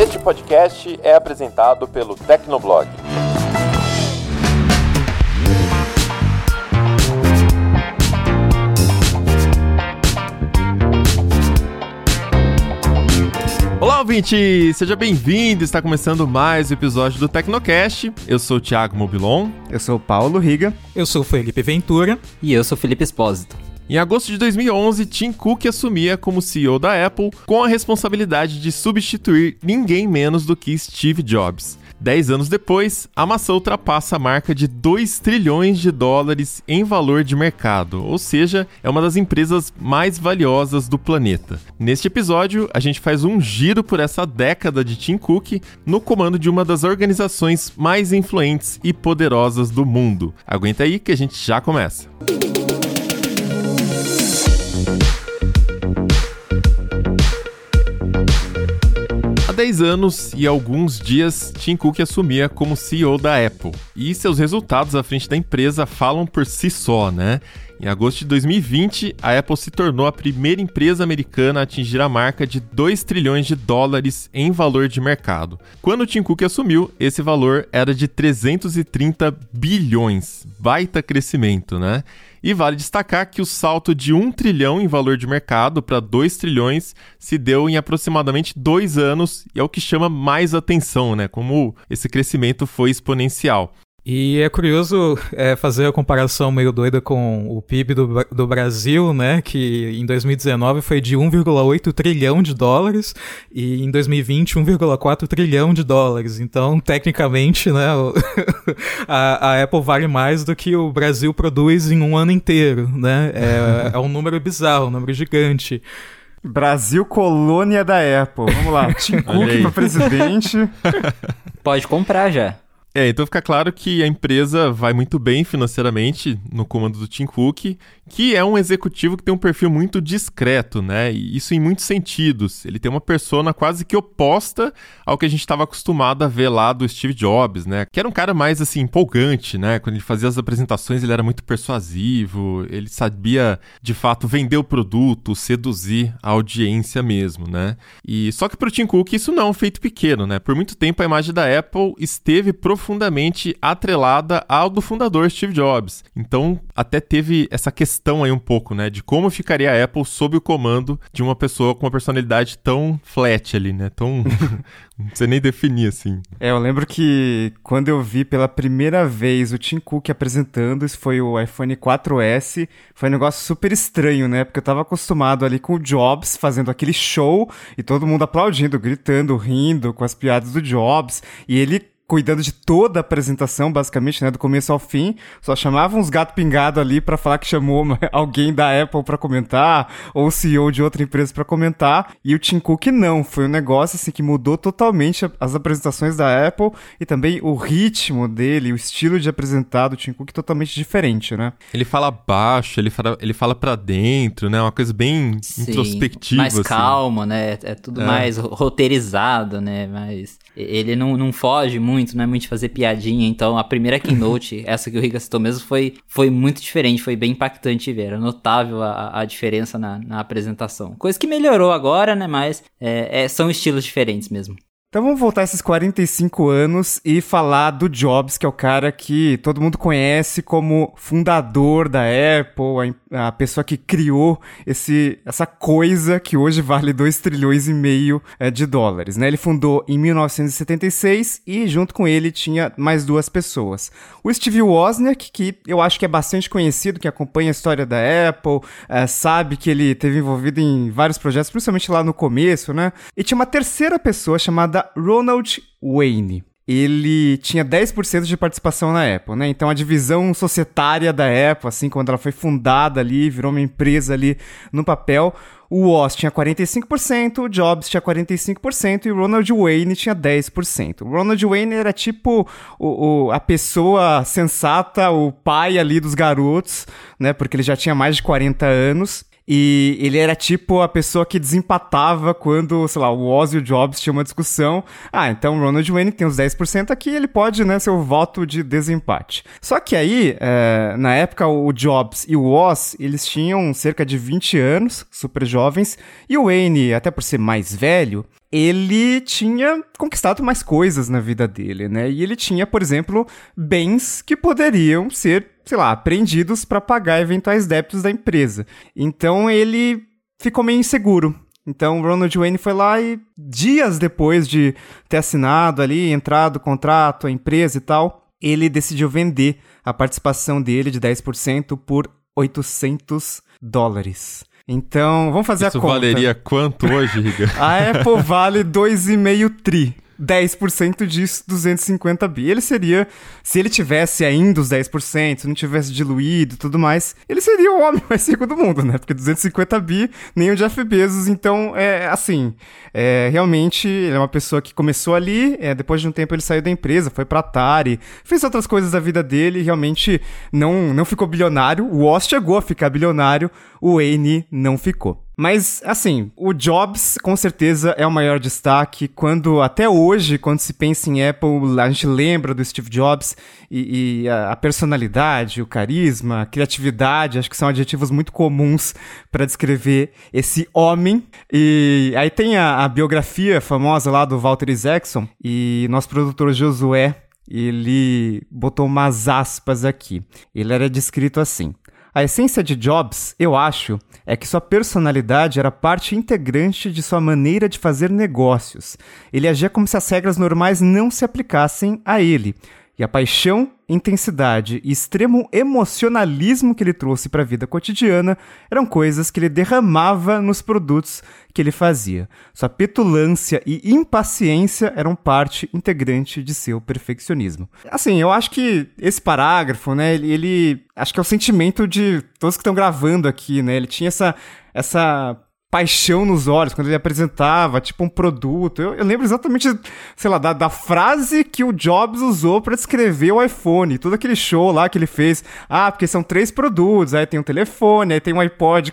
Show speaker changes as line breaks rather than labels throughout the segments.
Este podcast é apresentado pelo Tecnoblog.
Olá, ouvinte! Seja bem-vindo! Está começando mais um episódio do Tecnocast. Eu sou o Thiago Mobilon.
Eu sou o Paulo Riga.
Eu sou o Felipe Ventura.
E eu sou o Felipe Espósito.
Em agosto de 2011, Tim Cook assumia como CEO da Apple com a responsabilidade de substituir ninguém menos do que Steve Jobs. Dez anos depois, a maçã ultrapassa a marca de 2 trilhões de dólares em valor de mercado, ou seja, é uma das empresas mais valiosas do planeta. Neste episódio, a gente faz um giro por essa década de Tim Cook no comando de uma das organizações mais influentes e poderosas do mundo. Aguenta aí que a gente já começa. Há 10 anos e alguns dias, Tim Cook assumia como CEO da Apple. E seus resultados à frente da empresa falam por si só, né? Em agosto de 2020, a Apple se tornou a primeira empresa americana a atingir a marca de 2 trilhões de dólares em valor de mercado. Quando Tim Cook assumiu, esse valor era de 330 bilhões. Baita crescimento, né? E vale destacar que o salto de 1 trilhão em valor de mercado para 2 trilhões se deu em aproximadamente dois anos e é o que chama mais atenção, né? Como esse crescimento foi exponencial.
E é curioso é, fazer a comparação meio doida com o PIB do, do Brasil, né? Que em 2019 foi de 1,8 trilhão de dólares e em 2020 1,4 trilhão de dólares. Então, tecnicamente, né, a, a, Apple vale mais do que o Brasil produz em um ano inteiro, né? É, é um número bizarro, um número gigante.
Brasil colônia da Apple. Vamos lá, Tim Cook para presidente.
Pode comprar já.
É, então fica claro que a empresa vai muito bem financeiramente no comando do Tim Cook, que é um executivo que tem um perfil muito discreto, né? E isso em muitos sentidos. Ele tem uma persona quase que oposta ao que a gente estava acostumado a ver lá do Steve Jobs, né? Que era um cara mais assim empolgante, né? Quando ele fazia as apresentações, ele era muito persuasivo, ele sabia de fato vender o produto, seduzir a audiência mesmo, né? E só que para o Tim Cook isso não é um feito pequeno, né? Por muito tempo a imagem da Apple esteve profundamente atrelada ao do fundador Steve Jobs. Então, até teve essa questão aí um pouco, né, de como ficaria a Apple sob o comando de uma pessoa com uma personalidade tão flat ali, né? Tão não sei nem definir assim.
É, eu lembro que quando eu vi pela primeira vez o Tim Cook apresentando, isso foi o iPhone 4S, foi um negócio super estranho, né? Porque eu tava acostumado ali com o Jobs fazendo aquele show e todo mundo aplaudindo, gritando, rindo com as piadas do Jobs, e ele cuidando de toda a apresentação, basicamente, né, do começo ao fim. Só chamava uns gato pingado ali para falar que chamou alguém da Apple para comentar ou o CEO de outra empresa para comentar. E o Tim Cook não, foi um negócio assim que mudou totalmente as apresentações da Apple e também o ritmo dele, o estilo de apresentar do Tim Cook totalmente diferente, né?
Ele fala baixo, ele fala, ele fala para dentro, né? Uma coisa bem Sim, introspectiva
mais
assim.
calma, né? É tudo é. mais roteirizado, né? Mas ele não, não foge muito muito, não é muito de fazer piadinha. Então, a primeira keynote, essa que o Riga citou mesmo, foi, foi muito diferente, foi bem impactante ver. Era notável a, a diferença na, na apresentação. Coisa que melhorou agora, né? Mas é, é, são estilos diferentes mesmo.
Então vamos voltar esses 45 anos e falar do Jobs, que é o cara que todo mundo conhece como fundador da Apple, a, pessoa que criou esse, essa coisa que hoje vale 2 trilhões e meio é, de dólares. Né? Ele fundou em 1976 e junto com ele tinha mais duas pessoas. O Steve Wozniak, que eu acho que é bastante conhecido, que acompanha a história da Apple, é, sabe que ele teve envolvido em vários projetos, principalmente lá no começo, né? E tinha uma terceira pessoa chamada Ronald Wayne. Ele tinha 10% de participação na Apple, né? Então a divisão societária da Apple, assim, quando ela foi fundada ali, virou uma empresa ali no papel, o Woz tinha 45%, o Jobs tinha 45% e o Ronald Wayne tinha 10%. O Ronald Wayne era tipo o, o, a pessoa sensata, o pai ali dos garotos, né? Porque ele já tinha mais de 40 anos. E ele era tipo a pessoa que desempatava quando, sei lá, o Oz e o Jobs tinham uma discussão. Ah, então o Ronald Wayne tem os 10% aqui, ele pode, né, ser o voto de desempate. Só que aí, é, na época, o Jobs e o Oz, eles tinham cerca de 20 anos, super jovens, e o Wayne, até por ser mais velho, ele tinha conquistado mais coisas na vida dele, né? E ele tinha, por exemplo, bens que poderiam ser, sei lá, apreendidos para pagar eventuais débitos da empresa. Então ele ficou meio inseguro. Então Ronald Wayne foi lá e dias depois de ter assinado ali, entrado o contrato, a empresa e tal, ele decidiu vender a participação dele de 10% por 800 dólares. Então, vamos fazer
Isso
a conta.
Isso valeria quanto hoje, Riga?
a Apple vale 2,5 tri. 10% disso, 250 bi. Ele seria, se ele tivesse ainda os 10%, se não tivesse diluído e tudo mais, ele seria o homem mais rico do mundo, né? Porque 250 bi, nem o Jeff Bezos. Então, é assim, é, realmente, ele é uma pessoa que começou ali, é, depois de um tempo ele saiu da empresa, foi pra Atari, fez outras coisas da vida dele realmente não, não ficou bilionário. O Oz chegou a ficar bilionário, o Wayne não ficou. Mas, assim, o Jobs com certeza é o maior destaque. Quando, até hoje, quando se pensa em Apple, a gente lembra do Steve Jobs e, e a, a, personalidade, o carisma, a criatividade, acho que são adjetivos muito comuns para descrever esse homem. E aí tem a, a biografia famosa lá do Walter Isaacson e nosso produtor Josué ele botou umas aspas aqui. Ele era descrito assim: a essência de Jobs, eu acho, é que sua personalidade era parte integrante de sua maneira de fazer negócios. Ele agia como se as regras normais não se aplicassem a ele. E a paixão intensidade e extremo emocionalismo que ele trouxe para a vida cotidiana eram coisas que ele derramava nos produtos que ele fazia. Sua petulância e impaciência eram parte integrante de seu perfeccionismo. Assim, eu acho que esse parágrafo, né, ele, ele acho que é o sentimento de todos que estão gravando aqui, né? Ele tinha essa essa paixão nos olhos quando ele apresentava, tipo, um produto. Eu, eu lembro exatamente, sei lá, da, da, frase que o Jobs usou para descrever o iPhone. Todo aquele show lá que ele fez. Ah, porque são três produtos. Aí tem um telefone, aí tem um iPod.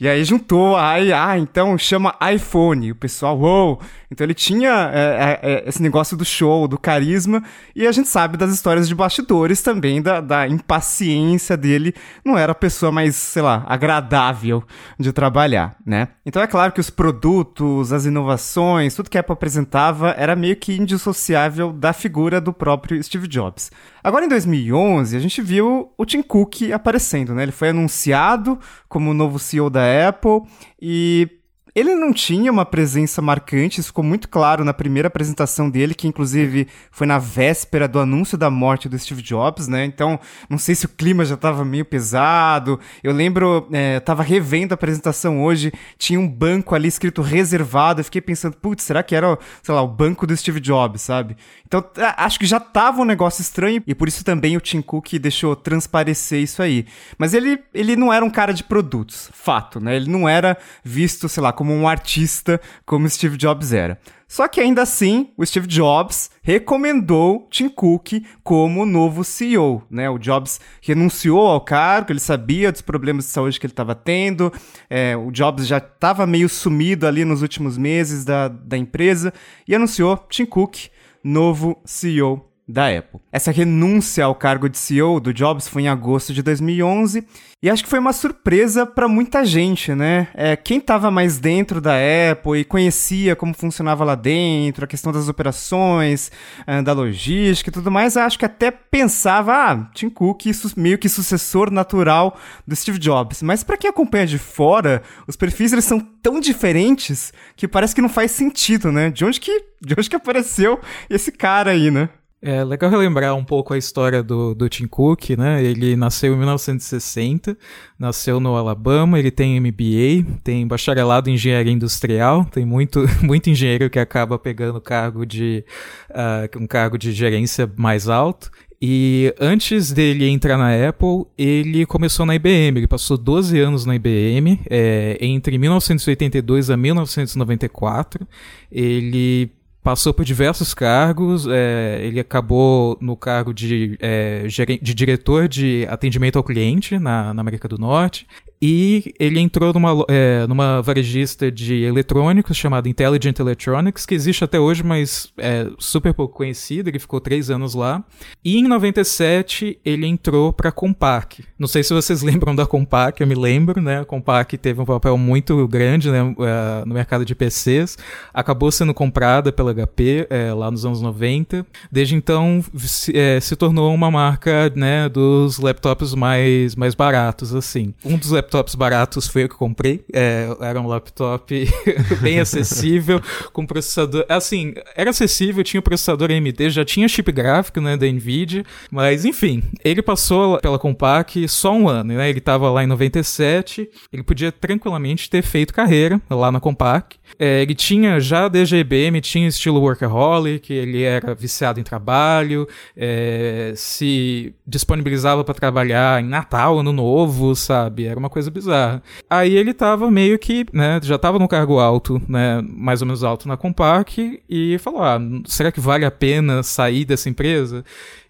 E aí juntou. Aí, ah, então chama iPhone. O pessoal. Wow. Então ele tinha é, é, é, esse negócio do show, do carisma. E a gente sabe das histórias de bastidores também, da, da impaciência dele. Não era a pessoa mais, sei lá, agradável de trabalhar, né? Então é claro que os produtos, as inovações, tudo que a Apple apresentava era meio que indissociável da figura do próprio Steve Jobs. Agora em 2011, a gente viu o Tim Cook aparecendo, né? Ele foi anunciado como o novo CEO da Apple e ele não tinha uma presença marcante, isso ficou muito claro na primeira apresentação dele, que inclusive foi na véspera do anúncio da morte do Steve Jobs, né? Então, não sei se o clima já estava meio pesado. Eu lembro, é, tava revendo a apresentação hoje, tinha um banco ali escrito reservado. Eu fiquei pensando, putz, será que era, sei lá, o banco do Steve Jobs, sabe? Então, acho que já tava um negócio estranho e por isso também o Tim Cook deixou transparecer isso aí. Mas ele, ele não era um cara de produtos, fato, né? Ele não era visto, sei lá, como um artista como Steve Jobs era. Só que ainda assim, o Steve Jobs recomendou Tim Cook como novo CEO, né? O Jobs renunciou ao cargo, ele sabia dos problemas de saúde que ele estava tendo, é, o Jobs já estava meio sumido ali nos últimos meses da, da empresa e anunciou Tim Cook novo CEO da Apple. Essa renúncia ao cargo de CEO do Jobs foi em agosto de 2011 e acho que foi uma surpresa para muita gente, né? É, quem estava mais dentro da Apple e conhecia como funcionava lá dentro, a questão das operações, é, da logística e tudo mais, acho que até pensava, ah, Tim Cook meio que sucessor natural do Steve Jobs. Mas para quem acompanha de fora, os perfis eles são tão diferentes que parece que não faz sentido, né? De onde que, de onde que apareceu esse cara aí, né?
É legal relembrar um pouco a história do, do Tim Cook, né? Ele nasceu em 1960, nasceu no Alabama, ele tem MBA, tem bacharelado em engenharia industrial, tem muito, muito engenheiro que acaba pegando cargo de, uh, um cargo de gerência mais alto. E antes dele entrar na Apple, ele começou na IBM. Ele passou 12 anos na IBM, é, entre 1982 a 1994. Ele passou por diversos cargos, é, ele acabou no cargo de, é, de diretor de atendimento ao cliente na, na América do Norte. E ele entrou numa, é, numa varejista de eletrônicos chamada Intelligent Electronics, que existe até hoje, mas é super pouco conhecida, ele ficou três anos lá. E em 97 ele entrou para a Compaq. Não sei se vocês lembram da Compaq, eu me lembro, né? A Compaq teve um papel muito grande né, é, no mercado de PCs, acabou sendo comprada pela HP é, lá nos anos 90. Desde então se, é, se tornou uma marca né, dos laptops mais, mais baratos, assim. Um dos baratos foi o que comprei. É, era um laptop bem acessível, com processador. Assim, era acessível, tinha processador AMD, já tinha chip gráfico né, da Nvidia, mas enfim, ele passou pela Compaq só um ano, né? Ele estava lá em 97, ele podia tranquilamente ter feito carreira lá na Compaq. É, ele tinha já IBM, tinha estilo workaholic, ele era viciado em trabalho, é, se disponibilizava para trabalhar em Natal, Ano Novo, sabe? Era uma coisa bizarra. Aí ele tava meio que, né, já tava no cargo alto, né, mais ou menos alto na Compaq, e falou: ah, será que vale a pena sair dessa empresa?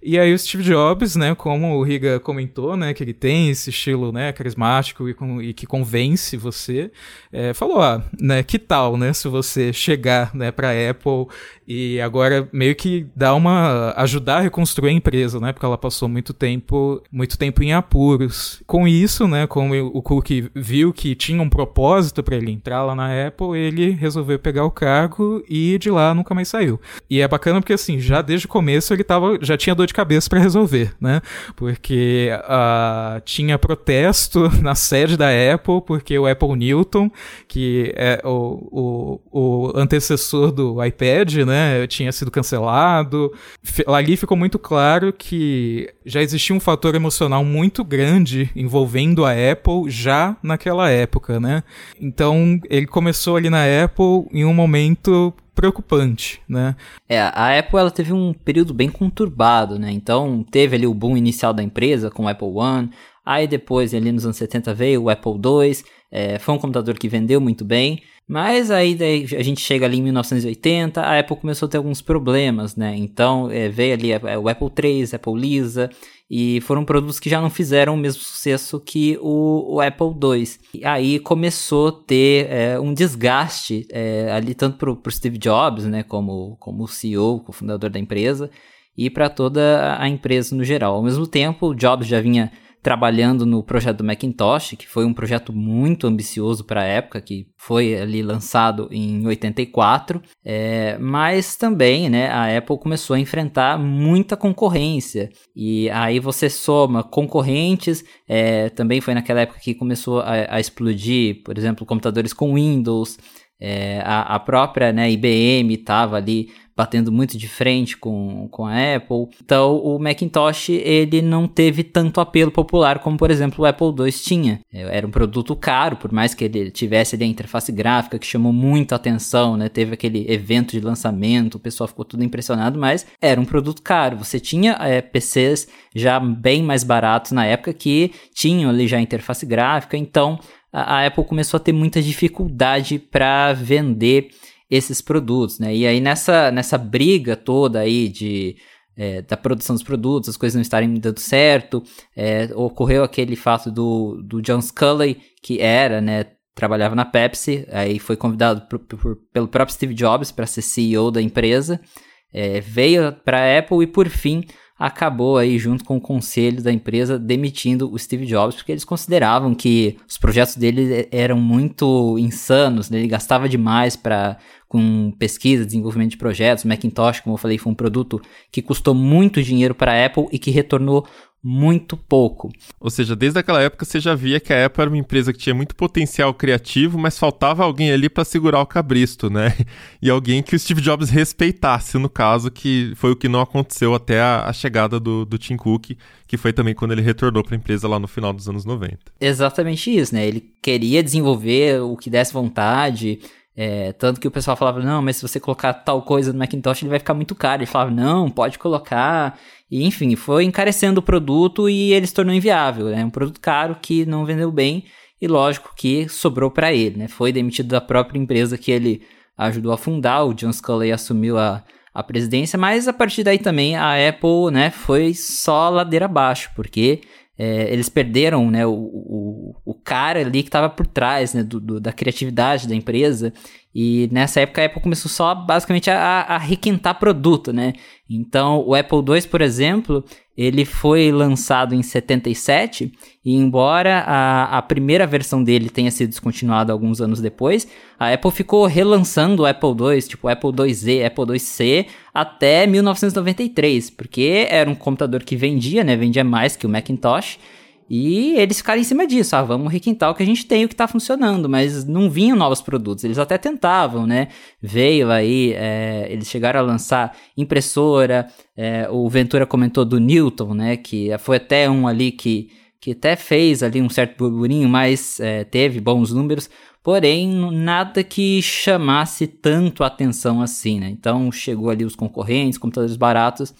E aí o Steve Jobs, né, como o Riga comentou, né, que ele tem esse estilo, né, carismático e, com, e que convence você, é, falou, ah, né, que tal, né, se você chegar, né, para Apple e agora meio que dá uma ajudar a reconstruir a empresa, né, porque ela passou muito tempo, muito tempo em apuros. Com isso, né, como o Cook viu que tinha um propósito para ele entrar lá na Apple, ele resolveu pegar o cargo e de lá nunca mais saiu. E é bacana porque assim, já desde o começo ele tava, já tinha dor de cabeça para resolver, né? Porque uh, tinha protesto na sede da Apple, porque o Apple Newton, que é o, o, o antecessor do iPad, né, tinha sido cancelado. Ali ficou muito claro que já existia um fator emocional muito grande envolvendo a Apple já naquela época, né? Então ele começou ali na Apple em um momento preocupante, né?
É, a Apple ela teve um período bem conturbado, né? Então teve ali o boom inicial da empresa com o Apple One, aí depois ali nos anos 70 veio o Apple II, é, foi um computador que vendeu muito bem, mas aí a gente chega ali em 1980, a Apple começou a ter alguns problemas, né? Então é, veio ali o Apple III, Apple Lisa, e foram produtos que já não fizeram o mesmo sucesso que o, o Apple II. E aí começou a ter é, um desgaste é, ali tanto para o Steve Jobs, né, como, como o CEO, o fundador da empresa, e para toda a empresa no geral. Ao mesmo tempo, o Jobs já vinha trabalhando no projeto do Macintosh, que foi um projeto muito ambicioso para a época, que foi ali lançado em 84, é, mas também né, a Apple começou a enfrentar muita concorrência. E aí você soma concorrentes, é, também foi naquela época que começou a, a explodir, por exemplo, computadores com Windows. É, a, a, própria né, IBM estava ali batendo muito de frente com, com a Apple. Então o Macintosh ele não teve tanto apelo popular como, por exemplo, o Apple II tinha. É, era um produto caro, por mais que ele tivesse ali a interface gráfica que chamou muito atenção, né? Teve aquele evento de lançamento, o pessoal ficou tudo impressionado, mas era um produto caro. Você tinha é, PCs já bem mais baratos na época que tinham ali já a interface gráfica, então a, a Apple começou a ter muita dificuldade para vender esses produtos, né? E aí nessa, nessa briga toda aí de é, da produção dos produtos, as coisas não estarem dando certo, é, ocorreu aquele fato do, do John Sculley, que era, né, trabalhava na Pepsi, aí foi convidado por, por, pelo próprio Steve Jobs para ser CEO da empresa, é, veio para a Apple e por fim acabou aí junto com o conselho da empresa demitindo o Steve Jobs porque eles consideravam que os projetos dele eram muito insanos, né? ele gastava demais para com pesquisa, desenvolvimento de projetos. O Macintosh, como eu falei, foi um produto que custou muito dinheiro para a Apple e que retornou muito pouco.
Ou seja, desde aquela época você já via que a Apple era uma empresa que tinha muito potencial criativo, mas faltava alguém ali para segurar o cabristo, né? E alguém que o Steve Jobs respeitasse, no caso, que foi o que não aconteceu até a, a chegada do, do Tim Cook, que foi também quando ele retornou para a empresa lá no final dos anos 90.
Exatamente isso, né? Ele queria desenvolver o que desse vontade, é, tanto que o pessoal falava, não, mas se você colocar tal coisa no Macintosh, ele vai ficar muito caro. Ele falava, não, pode colocar. E, enfim, foi encarecendo o produto e ele se tornou inviável. É né? um produto caro que não vendeu bem e, lógico, que sobrou para ele. Né? Foi demitido da própria empresa que ele ajudou a fundar. O John Sculley assumiu a, a presidência, mas a partir daí também a Apple né, foi só ladeira abaixo, porque é, eles perderam né, o, o, o cara ali que estava por trás né, do, do, da criatividade da empresa. E nessa época a Apple começou só basicamente a, a requentar produto, né? Então o Apple II, por exemplo, ele foi lançado em 77 e embora a, a primeira versão dele tenha sido descontinuada alguns anos depois, a Apple ficou relançando o Apple II, tipo Apple IIz, Apple IIc, até 1993, porque era um computador que vendia, né? Vendia mais que o Macintosh. E eles ficaram em cima disso, ah, vamos requintar o que a gente tem, o que está funcionando, mas não vinham novos produtos, eles até tentavam, né? Veio aí, é, eles chegaram a lançar impressora, é, o Ventura comentou do Newton, né? Que foi até um ali que, que até fez ali um certo burburinho, mas é, teve bons números, porém nada que chamasse tanto atenção assim, né? Então chegou ali os concorrentes, computadores baratos,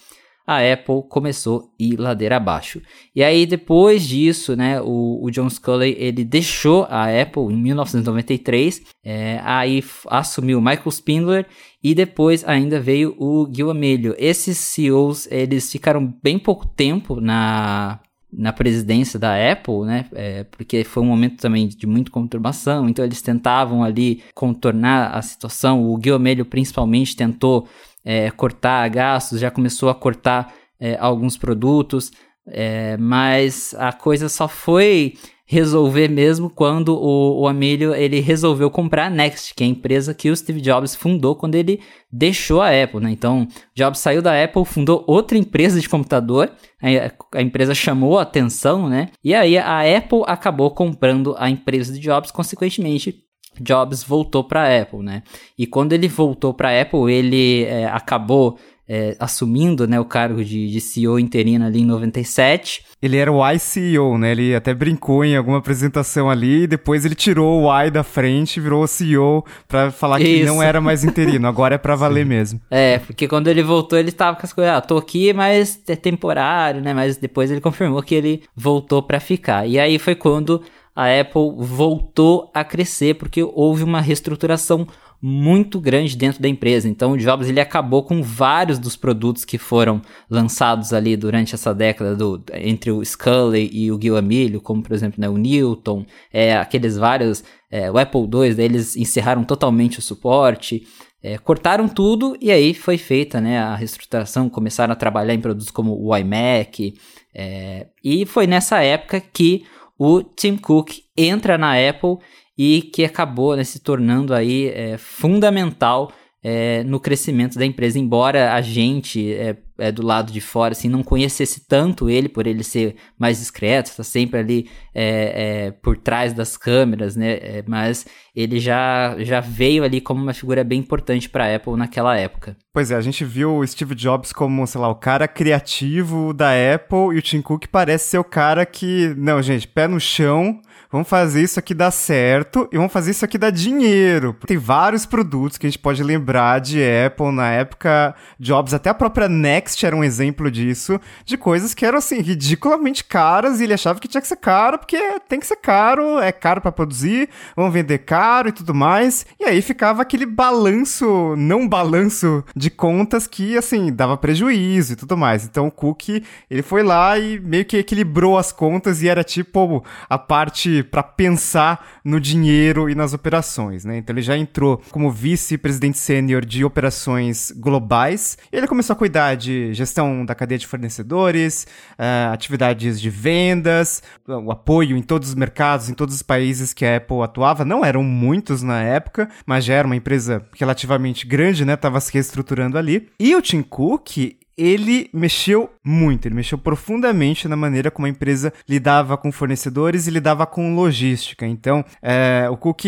a Apple começou a ir ladeira abaixo. E aí, depois disso, né, o, o John Sculley, ele deixou a Apple em 1993, é, aí assumiu Michael Spindler e depois ainda veio o Gil Amelio. Esses CEOs, eles ficaram bem pouco tempo na, na presidência da Apple, né? É, porque foi um momento também de muita conturbação, então eles tentavam ali contornar a situação. O Amelio principalmente tentou é, cortar gastos, já começou a cortar é, alguns produtos, é, mas a coisa só foi resolver mesmo quando o, o Amílio ele resolveu comprar a Next, que é a empresa que o Steve Jobs fundou quando ele deixou a Apple, né? Então, Jobs saiu da Apple, fundou outra empresa de computador, a, a empresa chamou a atenção, né? E aí a Apple acabou comprando a empresa de Jobs, consequentemente Jobs voltou para a Apple, né? E quando ele voltou para a Apple, ele é, acabou é, assumindo né, o cargo de, de, CEO interino ali em 97.
Ele era o iCEO, né? Ele até brincou em alguma apresentação ali, e depois ele tirou o I da frente e virou o CEO para falar Isso. que não era mais interino, agora é para valer mesmo.
É, porque quando ele voltou, ele tava com as coisas, ah, tô aqui, mas é temporário, né? Mas depois ele confirmou que ele voltou para ficar. E aí foi quando a Apple voltou a crescer porque houve uma reestruturação muito grande dentro da empresa. Então, o Jobs ele acabou com vários dos produtos que foram lançados ali durante essa década do, entre o Scully e o Amelio, como por exemplo né, o Newton, é, aqueles vários, é, o Apple II, eles encerraram totalmente o suporte. É, cortaram tudo e aí foi feita né, a reestruturação, começaram a trabalhar em produtos como o iMac, é, e foi nessa época que o Tim Cook entra na Apple e que acabou né, se tornando aí é, fundamental é, no crescimento da empresa, embora a gente é, é, do lado de fora assim não conhecesse tanto ele por ele ser mais discreto, está sempre ali é, é, por trás das câmeras, né? É, mas ele já, já veio ali como uma figura bem importante para a Apple naquela época.
Pois é, a gente viu o Steve Jobs como, sei lá, o cara criativo da Apple e o Tim Cook parece ser o cara que, não, gente, pé no chão, vamos fazer isso aqui dar certo e vamos fazer isso aqui dar dinheiro. Tem vários produtos que a gente pode lembrar de Apple na época, Jobs, até a própria Next era um exemplo disso, de coisas que eram assim, ridiculamente caras e ele achava que tinha que ser caro porque tem que ser caro, é caro para produzir, vão vender caro e tudo mais. E aí ficava aquele balanço, não balanço de contas que assim, dava prejuízo e tudo mais. Então o Cook, ele foi lá e meio que equilibrou as contas e era tipo a parte para pensar no dinheiro e nas operações, né? Então ele já entrou como vice-presidente sênior de operações globais. Ele começou a cuidar de gestão da cadeia de fornecedores, uh, atividades de vendas, o apoio em todos os mercados, em todos os países que a Apple atuava. Não eram muitos na época, mas já era uma empresa relativamente grande, né? Tava se reestruturando ali. E o Tim Cook, ele mexeu muito, ele mexeu profundamente na maneira como a empresa lidava com fornecedores e lidava com logística. Então, é, o Cook,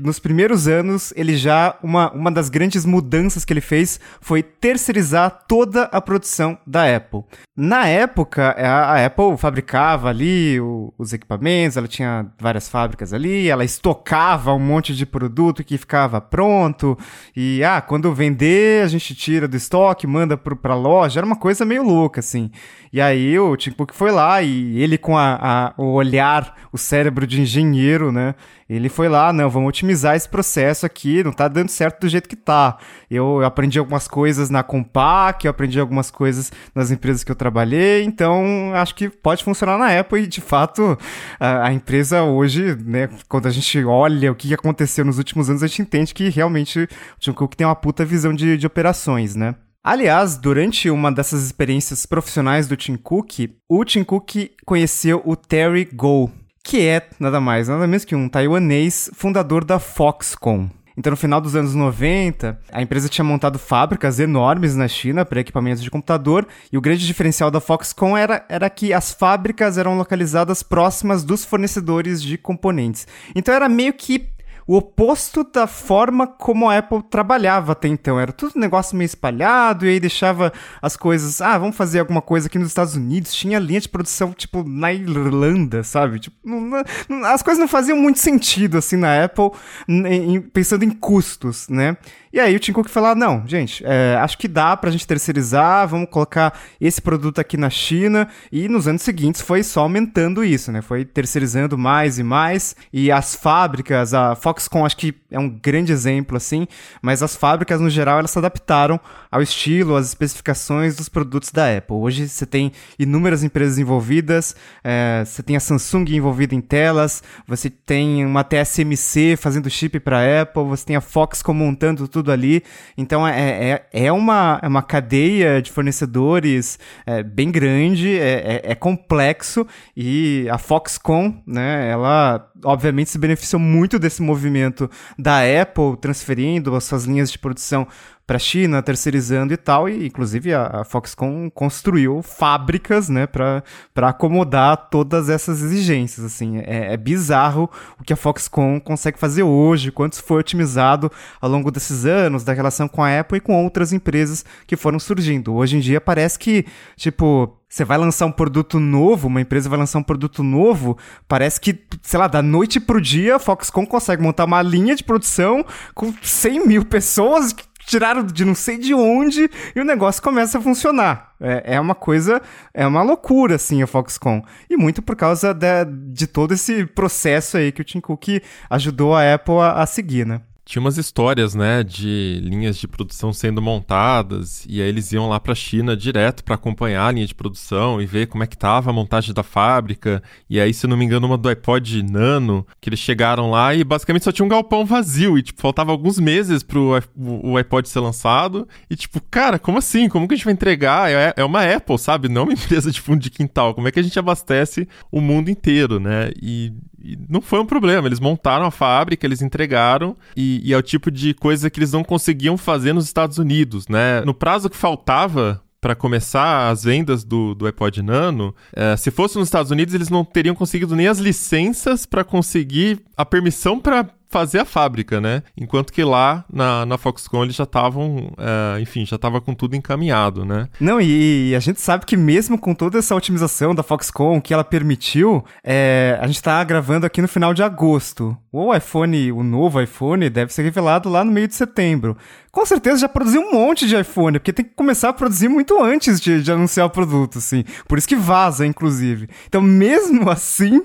nos primeiros anos, ele já, uma, uma das grandes mudanças que ele fez foi terceirizar toda a produção da Apple. Na época, a, a Apple fabricava ali o, os equipamentos, ela tinha várias fábricas ali, ela estocava um monte de produto que ficava pronto, e ah, quando vender, a gente tira do estoque, manda para a loja já era uma coisa meio louca, assim. E aí o Tim Cook foi lá e ele com a, a, o olhar, o cérebro de engenheiro, né? Ele foi lá, não, vamos otimizar esse processo aqui, não tá dando certo do jeito que tá. Eu, eu aprendi algumas coisas na Compaq, eu aprendi algumas coisas nas empresas que eu trabalhei, então acho que pode funcionar na Apple e de fato a, a empresa hoje, né, quando a gente olha o que aconteceu nos últimos anos, a gente entende que realmente o Tim Cook tem uma puta visão de, de operações, né? Aliás, durante uma dessas experiências profissionais do Tim Cook, o Tim Cook conheceu o Terry Goh, que é nada mais, nada menos que um taiwanês fundador da Foxconn. Então, no final dos anos 90, a empresa tinha montado fábricas enormes na China para equipamentos de computador, e o grande diferencial da Foxconn era, era que as fábricas eram localizadas próximas dos fornecedores de componentes. Então, era meio que o oposto da forma como a Apple trabalhava até então. Era tudo um negócio meio espalhado e aí deixava as coisas. Ah, vamos fazer alguma coisa aqui nos Estados Unidos. Tinha linha de produção, tipo, na Irlanda, sabe? Tipo, não, não, as coisas não faziam muito sentido, assim, na Apple, em, pensando em custos, né? E aí o Tim Cook falou: ah, não, gente, é, acho que dá pra gente terceirizar, vamos colocar esse produto aqui na China. E nos anos seguintes foi só aumentando isso, né? Foi terceirizando mais e mais. E as fábricas, a Foxconn acho que é um grande exemplo, assim, mas as fábricas no geral elas se adaptaram ao estilo, às especificações dos produtos da Apple. Hoje você tem inúmeras empresas envolvidas, é, você tem a Samsung envolvida em telas, você tem uma TSMC fazendo chip para Apple, você tem a Foxconn montando tudo ali. Então é, é, é, uma, é uma cadeia de fornecedores é, bem grande, é, é, é complexo e a Foxconn, né, ela obviamente se beneficiou muito desse movimento da Apple transferindo as suas linhas de produção para a China, terceirizando e tal, e inclusive a, a Foxconn construiu fábricas, né, para acomodar todas essas exigências, assim, é, é, bizarro o que a Foxconn consegue fazer hoje, quanto foi otimizado ao longo desses anos, da relação com a Apple e com outras empresas que foram surgindo. Hoje em dia parece que, tipo, você vai lançar um produto novo, uma empresa vai lançar um produto novo, parece que, sei lá, da noite pro dia, a Foxconn consegue montar uma linha de produção com 100 mil pessoas tiraram de não sei de onde e o negócio começa a funcionar. É, é uma coisa, é uma loucura, assim, a Foxconn. E muito por causa de, de todo esse processo aí que o Tim Cook ajudou a Apple a, a seguir, né?
Tinha umas histórias, né, de linhas de produção sendo montadas e aí eles iam lá para a China direto para acompanhar a linha de produção e ver como é que tava a montagem da fábrica. E aí, se não me engano, uma do iPod Nano, que eles chegaram lá e basicamente só tinha um galpão vazio e tipo faltava alguns meses pro o iPod ser lançado. E tipo, cara, como assim? Como que a gente vai entregar? É, é uma Apple, sabe? Não uma empresa de fundo de quintal. Como é que a gente abastece o mundo inteiro, né? E e não foi um problema. Eles montaram a fábrica, eles entregaram, e, e, é o tipo de coisa que eles não conseguiam fazer nos Estados Unidos, né? No prazo que faltava para começar as vendas do, do iPod Nano, é, se fosse nos Estados Unidos, eles não teriam conseguido nem as licenças para conseguir a permissão para fazer a fábrica, né? Enquanto que lá na, na Foxconn eles já estavam, é, enfim, já estava com tudo encaminhado, né?
Não, e, e, a gente sabe que mesmo com toda essa otimização da Foxconn que ela permitiu, é, a gente está gravando aqui no final de agosto. O iPhone, o novo iPhone, deve ser revelado lá no meio de setembro. Com certeza já produziu um monte de iPhone, porque tem que começar a produzir muito antes de, de anunciar o produto, assim. Por isso que vaza, inclusive. Então, mesmo assim,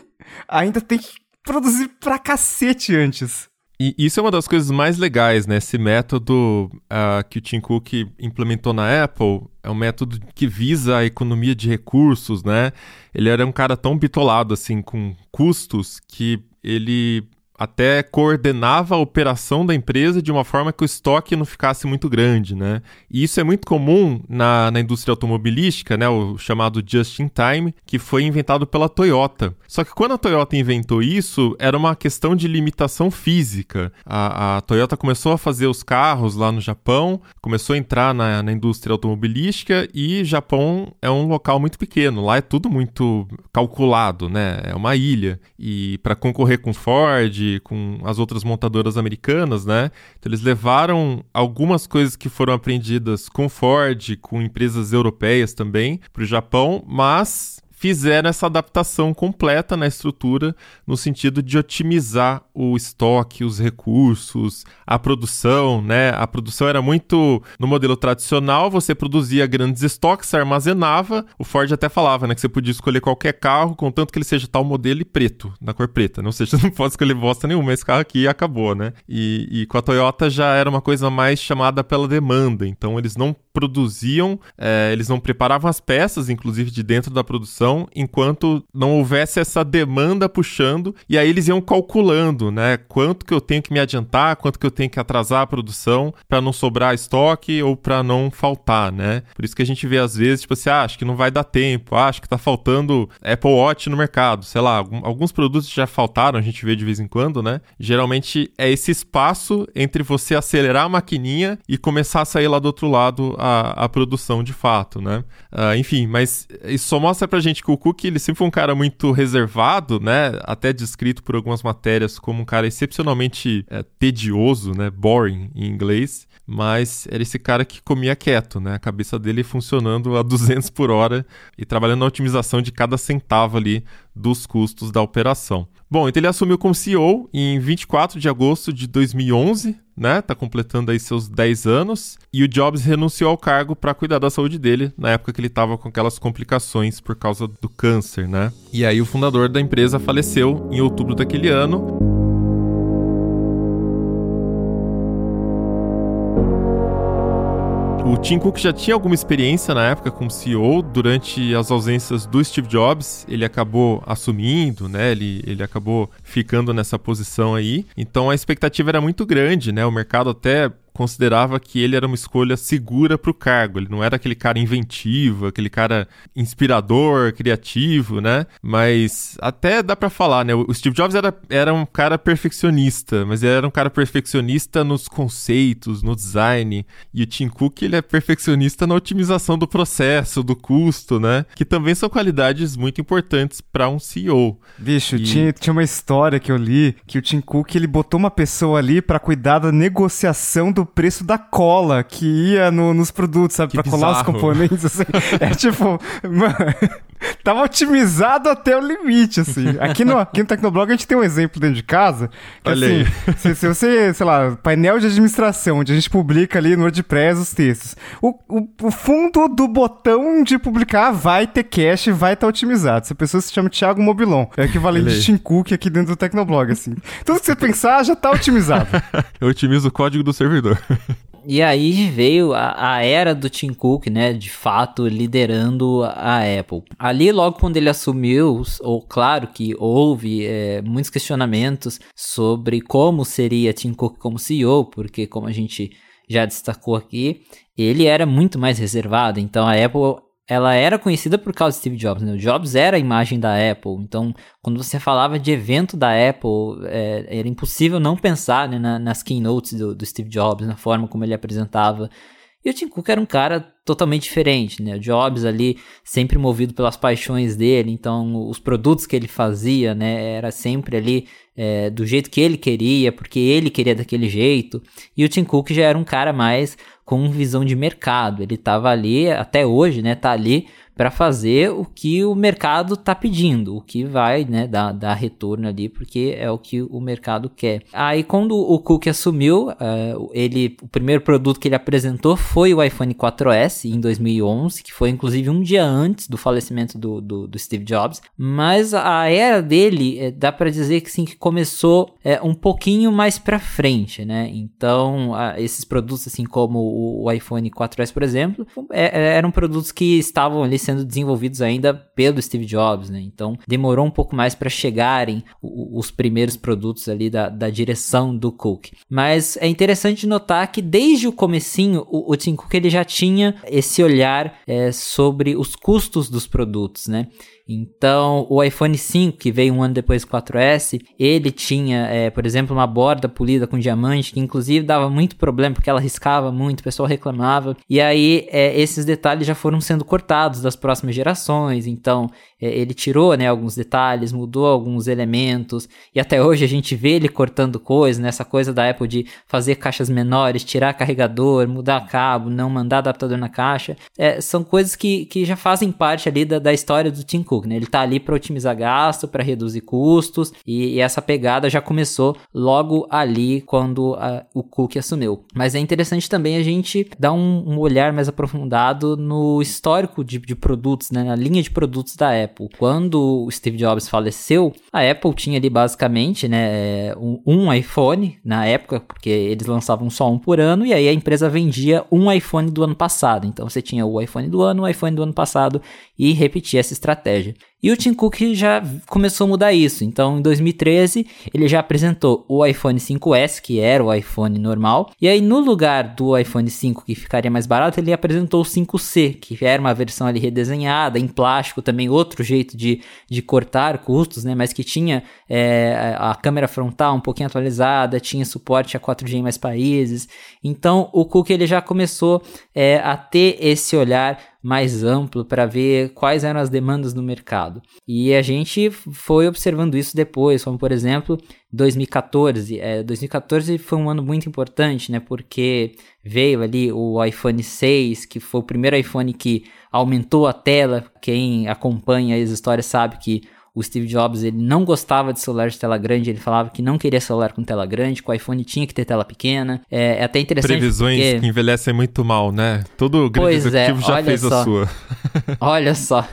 ainda tem que produzir pra cacete antes.
E isso é uma das coisas mais legais, né? Esse método uh, que o Tim Cook implementou na Apple é um método que visa a economia de recursos, né? Ele era um cara tão bitolado, assim, com custos, que ele até coordenava a operação da empresa de uma forma que o estoque não ficasse muito grande, né? E isso é muito comum na, na indústria automobilística, né? O chamado just in time, que foi inventado pela Toyota. Só que quando a Toyota inventou isso, era uma questão de limitação física. A, a Toyota começou a fazer os carros lá no Japão, começou a entrar na, na indústria automobilística e Japão é um local muito pequeno. Lá é tudo muito calculado, né? É uma ilha. E para concorrer com Ford com as outras montadoras americanas, né? Então eles levaram algumas coisas que foram aprendidas com Ford, com empresas europeias também, para o Japão, mas fizeram essa adaptação completa na estrutura, no sentido de otimizar o estoque, os recursos, a produção, né? A produção era muito no modelo tradicional, você produzia grandes estoques, armazenava. O Ford até falava, né, que você podia escolher qualquer carro, contanto que ele seja tal modelo e preto, na cor preta. Não seja, não pode escolher bosta nenhuma, esse carro aqui acabou, né? E, e com a Toyota já era uma coisa mais chamada pela demanda, então eles não produziam, é, eles não preparavam as peças, inclusive de dentro da produção, enquanto não houvesse essa demanda puxando, e aí eles iam calculando, né? Quanto que eu tenho que me adiantar, quanto que eu tenho que atrasar a produção para não sobrar estoque ou para não faltar, né? Por isso que a gente vê às vezes, tipo assim, ah, acho que não vai dar tempo, ah, acho que tá faltando Apple Watch no mercado, sei lá, alguns produtos já faltaram, a gente vê de vez em quando, né? Geralmente é esse espaço entre você acelerar a maquininha e começar a sair lá do outro lado a, a produção de fato, né? Uh, enfim, mas isso só mostra pra gente que o Cook ele sempre foi um cara muito reservado, né? Até descrito por algumas matérias como um cara excepcionalmente é, tedioso, né? Boring em inglês. Mas era esse cara que comia quieto, né? A cabeça dele funcionando a 200 por hora e trabalhando na otimização de cada centavo ali dos custos da operação. Bom, então ele assumiu como CEO em 24 de agosto de 2011, né? Tá completando aí seus 10 anos. E o Jobs renunciou ao cargo para cuidar da saúde dele, na época que ele tava com aquelas complicações por causa do câncer, né? E aí o fundador da empresa faleceu em outubro daquele ano. O Tim Cook já tinha alguma experiência na época como CEO. Durante as ausências do Steve Jobs, ele acabou assumindo, né? Ele, ele acabou ficando nessa posição aí. Então a expectativa era muito grande, né? O mercado até considerava que ele era uma escolha segura para o cargo. Ele não era aquele cara inventivo, aquele cara inspirador, criativo, né? Mas até dá para falar, né? O Steve Jobs era, era um cara perfeccionista, mas ele era um cara perfeccionista nos conceitos, no design. E o Tim Cook, ele é perfeccionista na otimização do processo, do custo, né? Que também são qualidades muito importantes para um CEO.
Bicho, e... tinha, tinha uma história que eu li que o Tim Cook, ele botou uma pessoa ali para cuidar da negociação do preço da cola que ia no, nos produtos, sabe? Que pra bizarro. colar os componentes, assim. é tipo, mano, tava otimizado até o limite, assim. Aqui no, aqui no Tecnoblog a gente tem um exemplo dentro de casa. Que, Olha assim, se, se, você, sei lá, painel de administração, onde a gente publica ali no WordPress os textos, o, o, o fundo do botão de publicar vai ter cache, vai estar tá otimizado. Essa pessoa se chama Thiago Mobilon. É o equivalente de Tim Cook aqui dentro do Tecnoblog, assim. Tudo que você pensar já tá otimizado.
Eu otimizo o código do servidor.
E aí veio a, a, era do Tim Cook, né, de fato liderando a Apple. Ali, logo quando ele assumiu, ou claro que houve é, muitos questionamentos sobre como seria Tim Cook como CEO, porque como a gente já destacou aqui, ele era muito mais reservado. Então a Apple ela era conhecida por causa de Steve Jobs. Né? O Jobs era a imagem da Apple. Então, quando você falava de evento da Apple, é, era impossível não pensar né, na, nas keynotes do, do, Steve Jobs, na forma como ele apresentava. E o Tim Cook era um cara totalmente diferente, né? O Jobs ali sempre movido pelas paixões dele, então os produtos que ele fazia, né, era sempre ali é, do jeito que ele queria, porque ele queria daquele jeito. E o Tim Cook já era um cara mais com visão de mercado. Ele estava ali até hoje, né? Tá ali para fazer o que o mercado está pedindo, o que vai né, dar, dar retorno ali, porque é o que o mercado quer. Aí quando o Cook assumiu, uh, ele, o primeiro produto que ele apresentou foi o iPhone 4S em 2011, que foi inclusive um dia antes do falecimento do, do, do Steve Jobs. Mas a era dele, é, dá para dizer que sim, que começou é, um pouquinho mais para frente, né? Então, esses produtos assim como o, o iPhone 4S, por exemplo, é, eram produtos que estavam ali sendo desenvolvidos ainda pelo Steve Jobs, né? Então demorou um pouco mais para chegarem os primeiros produtos ali da, da direção do Cook. Mas é interessante notar que desde o comecinho o, o Tim Cook ele já tinha esse olhar é, sobre os custos dos produtos, né? Então, o iPhone 5, que veio um ano depois do 4S, ele tinha, é, por exemplo, uma borda polida com diamante, que inclusive dava muito problema, porque ela riscava muito, o pessoal reclamava. E aí, é, esses detalhes já foram sendo cortados das próximas gerações. Então, é, ele tirou né, alguns detalhes, mudou alguns elementos, e até hoje a gente vê ele cortando coisas, nessa né, coisa da Apple de fazer caixas menores, tirar carregador, mudar cabo, não mandar adaptador na caixa. É, são coisas que, que já fazem parte ali da, da história do Tim Cook. Cook, né? Ele tá ali para otimizar gasto, para reduzir custos, e, e, essa pegada já começou logo ali quando a, o Cook assumiu. Mas é interessante também a gente dar um, um olhar mais aprofundado no histórico de, de, produtos, né? Na linha de produtos da Apple. Quando o Steve Jobs faleceu, a Apple tinha ali basicamente, né, um, um iPhone na época, porque eles lançavam só um por ano, e aí a empresa vendia um iPhone do ano passado. Então você tinha o iPhone do ano, o iPhone do ano passado e repetia essa estratégia. février. E o Tim Cook já começou a mudar isso. Então, em 2013, ele já apresentou o iPhone 5S, que era o iPhone normal. E aí, no lugar do iPhone 5, que ficaria mais barato, ele apresentou o 5C, que era uma versão ali redesenhada, em plástico, também outro jeito de, de cortar custos, né? Mas que tinha é, a câmera frontal um pouquinho atualizada, tinha suporte a 4G em mais países. Então, o Cook ele já começou é, a ter esse olhar mais amplo para ver quais eram as demandas no mercado. E a gente foi observando isso depois, como por exemplo, 2014. É, 2014 foi um ano muito importante, né? Porque veio ali o iPhone 6, que foi o primeiro iPhone que aumentou a tela. Quem acompanha as histórias sabe que o Steve Jobs ele não gostava de celular de tela grande, ele falava que não queria celular com tela grande, que o iPhone tinha que ter tela pequena. É, é até interessante.
Previsões
porque...
que envelhecem muito mal, né? Todo grande pois é, executivo é, já fez
só.
a sua.
olha só.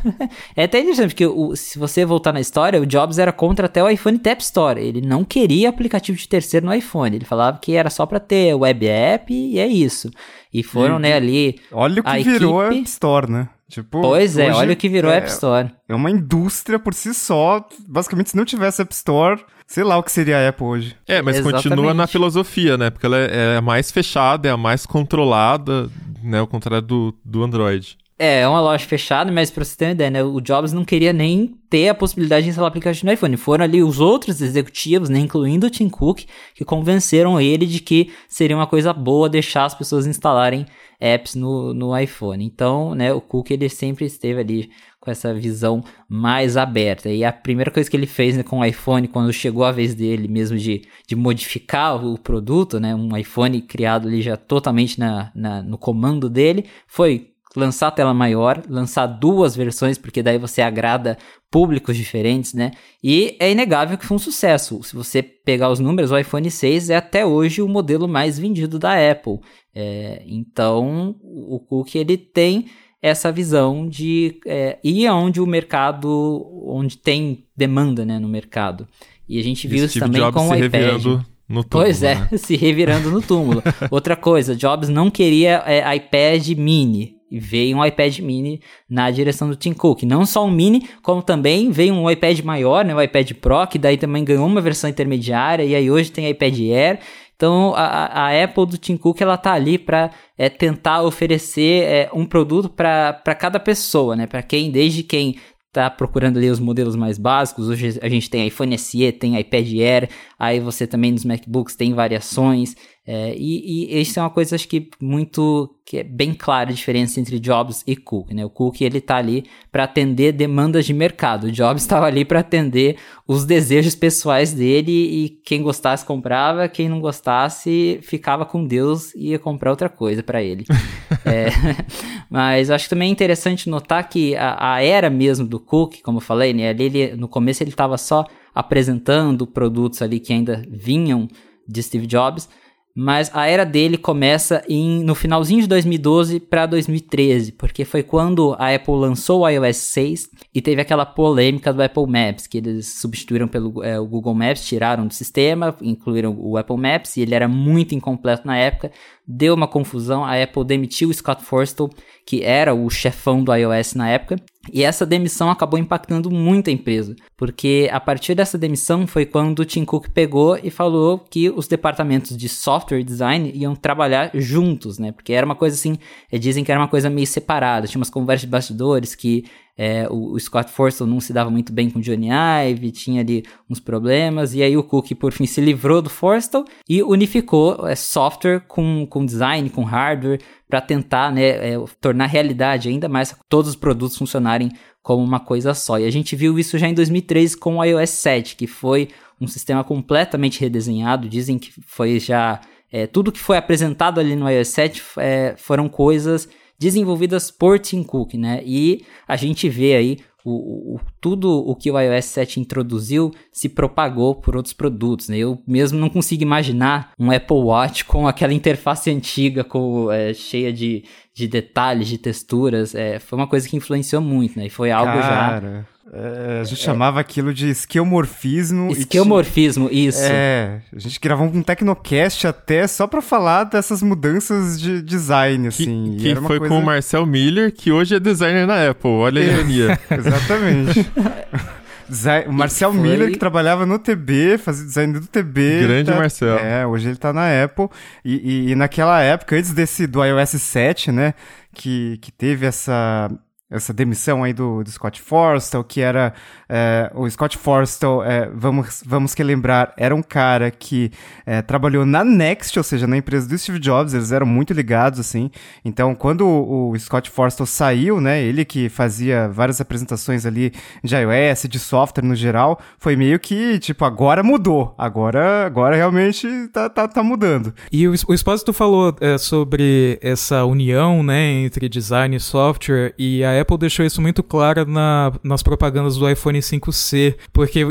É até interessante, porque o, se você voltar na história, o Jobs era contra até o iPhone Tap Store. Ele não queria aplicativo de terceiro no iPhone. Ele falava que era só para ter web app e é isso. E foram, e, né, ali.
Olha o que virou a App Store, né?
Tipo, pois é, olha o que virou
é,
App Store.
É uma indústria por si só. Basicamente, se não tivesse App Store, sei lá o que seria a Apple hoje.
É, mas Exatamente. continua na filosofia, né? Porque ela é, é a mais fechada, é a mais controlada, né? Ao contrário do, do Android.
É, é uma loja fechada, mas pra você ter uma ideia, né? O Jobs não queria nem ter a possibilidade de instalar aplicativo no iPhone. Foram ali os outros executivos, né, incluindo o Tim Cook, que convenceram ele de que seria uma coisa boa deixar as pessoas instalarem apps no, no iPhone. Então, né, o Cook ele sempre esteve ali com essa visão mais aberta. E a primeira coisa que ele fez né, com o iPhone, quando chegou a vez dele mesmo de, de modificar o produto, né, um iPhone criado ali já totalmente na, na, no comando dele, foi lançar tela maior, lançar duas versões, porque daí você agrada públicos diferentes, né? E é inegável que foi um sucesso. Se você pegar os números, o iPhone 6 é até hoje o modelo mais vendido da Apple. É, então, o Cook ele tem essa visão de é, ir aonde o mercado, onde tem demanda, né, no mercado. E a gente viu isso também
Jobs
com o iPad.
No túmulo,
pois é,
né?
se revirando no túmulo. Outra coisa, Jobs não queria é, iPad mini. Veio um iPad mini na direção do Tim Cook. Não só um mini, como também veio um iPad maior, né, o iPad Pro, que daí também ganhou uma versão intermediária. E aí hoje tem iPad Air. Então a, a Apple do Tim Cook ela tá ali para é, tentar oferecer é, um produto para cada pessoa, né? Para quem, desde quem tá procurando ali os modelos mais básicos. Hoje a gente tem iPhone SE, tem iPad Air, aí você também nos MacBooks tem variações. É, e, e isso é uma coisa, acho que muito que é bem clara a diferença entre Jobs e Cook, né? O Cook ele tá ali para atender demandas de mercado. O Jobs estava ali para atender os desejos pessoais dele e quem gostasse comprava, quem não gostasse ficava com Deus e ia comprar outra coisa para ele. é, mas acho que também é interessante notar que a, a, era mesmo do Cook, como eu falei, né? Ali, ele, no começo ele estava só apresentando produtos ali que ainda vinham de Steve Jobs mas a era dele começa em, no finalzinho de 2012 para 2013, porque foi quando a Apple lançou o iOS 6 e teve aquela polêmica do Apple Maps, que eles substituíram pelo é, o Google Maps, tiraram do sistema, incluíram o Apple Maps e ele era muito incompleto na época, deu uma confusão, a Apple demitiu o Scott Forstall, que era o chefão do iOS na época, e essa demissão acabou impactando muito a empresa, porque a partir dessa demissão foi quando o Tim Cook pegou e falou que os departamentos de software design iam trabalhar juntos, né? Porque era uma coisa assim, eh, dizem que era uma coisa meio separada, tinha umas conversas de bastidores que é, o, o, Scott Forstall não se dava muito bem com o Johnny Ive, tinha ali uns problemas, e aí o Cook por fim se livrou do Forstall e unificou é, software com, com design, com hardware, para tentar né, é, tornar realidade ainda mais todos os produtos funcionarem como uma coisa só. E a gente viu isso já em 2013 com o iOS 7, que foi um sistema completamente redesenhado. Dizem que foi já. É, tudo que foi apresentado ali no iOS 7 é, foram coisas desenvolvidas por Tim Cook, né? E a gente vê aí o, o, tudo o que o iOS 7 introduziu se propagou por outros produtos. Né? Eu mesmo não consigo imaginar um Apple Watch com aquela interface antiga, com, é, cheia de, de detalhes, de texturas. É, foi uma coisa que influenciou muito, né? E foi algo
Cara. já é, a gente é, chamava aquilo de esquemorfismo.
Esquemorfismo, isso.
É, a gente gravou um Tecnocast até só para falar dessas mudanças de design, assim.
Que, que foi coisa... com o Marcel Miller, que hoje é designer na Apple, olha a ironia.
Exatamente. o Marcel foi... Miller, que trabalhava no TB, fazia design do TB.
Grande
tá...
Marcel.
É, hoje ele tá na Apple. E, e, e, naquela época, antes desse do iOS 7, né, que, que teve essa essa demissão aí do, do Scott Forstall, que era é, o Scott Forstall, é, vamos, vamos que lembrar, era um cara que é, trabalhou na Next, ou seja, na empresa do Steve Jobs, eles eram muito ligados, assim. Então, quando o, o Scott Forstall saiu, né, ele que fazia várias apresentações ali de iOS, de software no geral, foi meio que, tipo, agora mudou, agora, agora realmente tá, tá, tá mudando.
E o, o Espósito falou é, sobre essa união, né, entre design e software, e a Apple deixou isso muito claro na, nas propagandas do iPhone 5C, porque uh,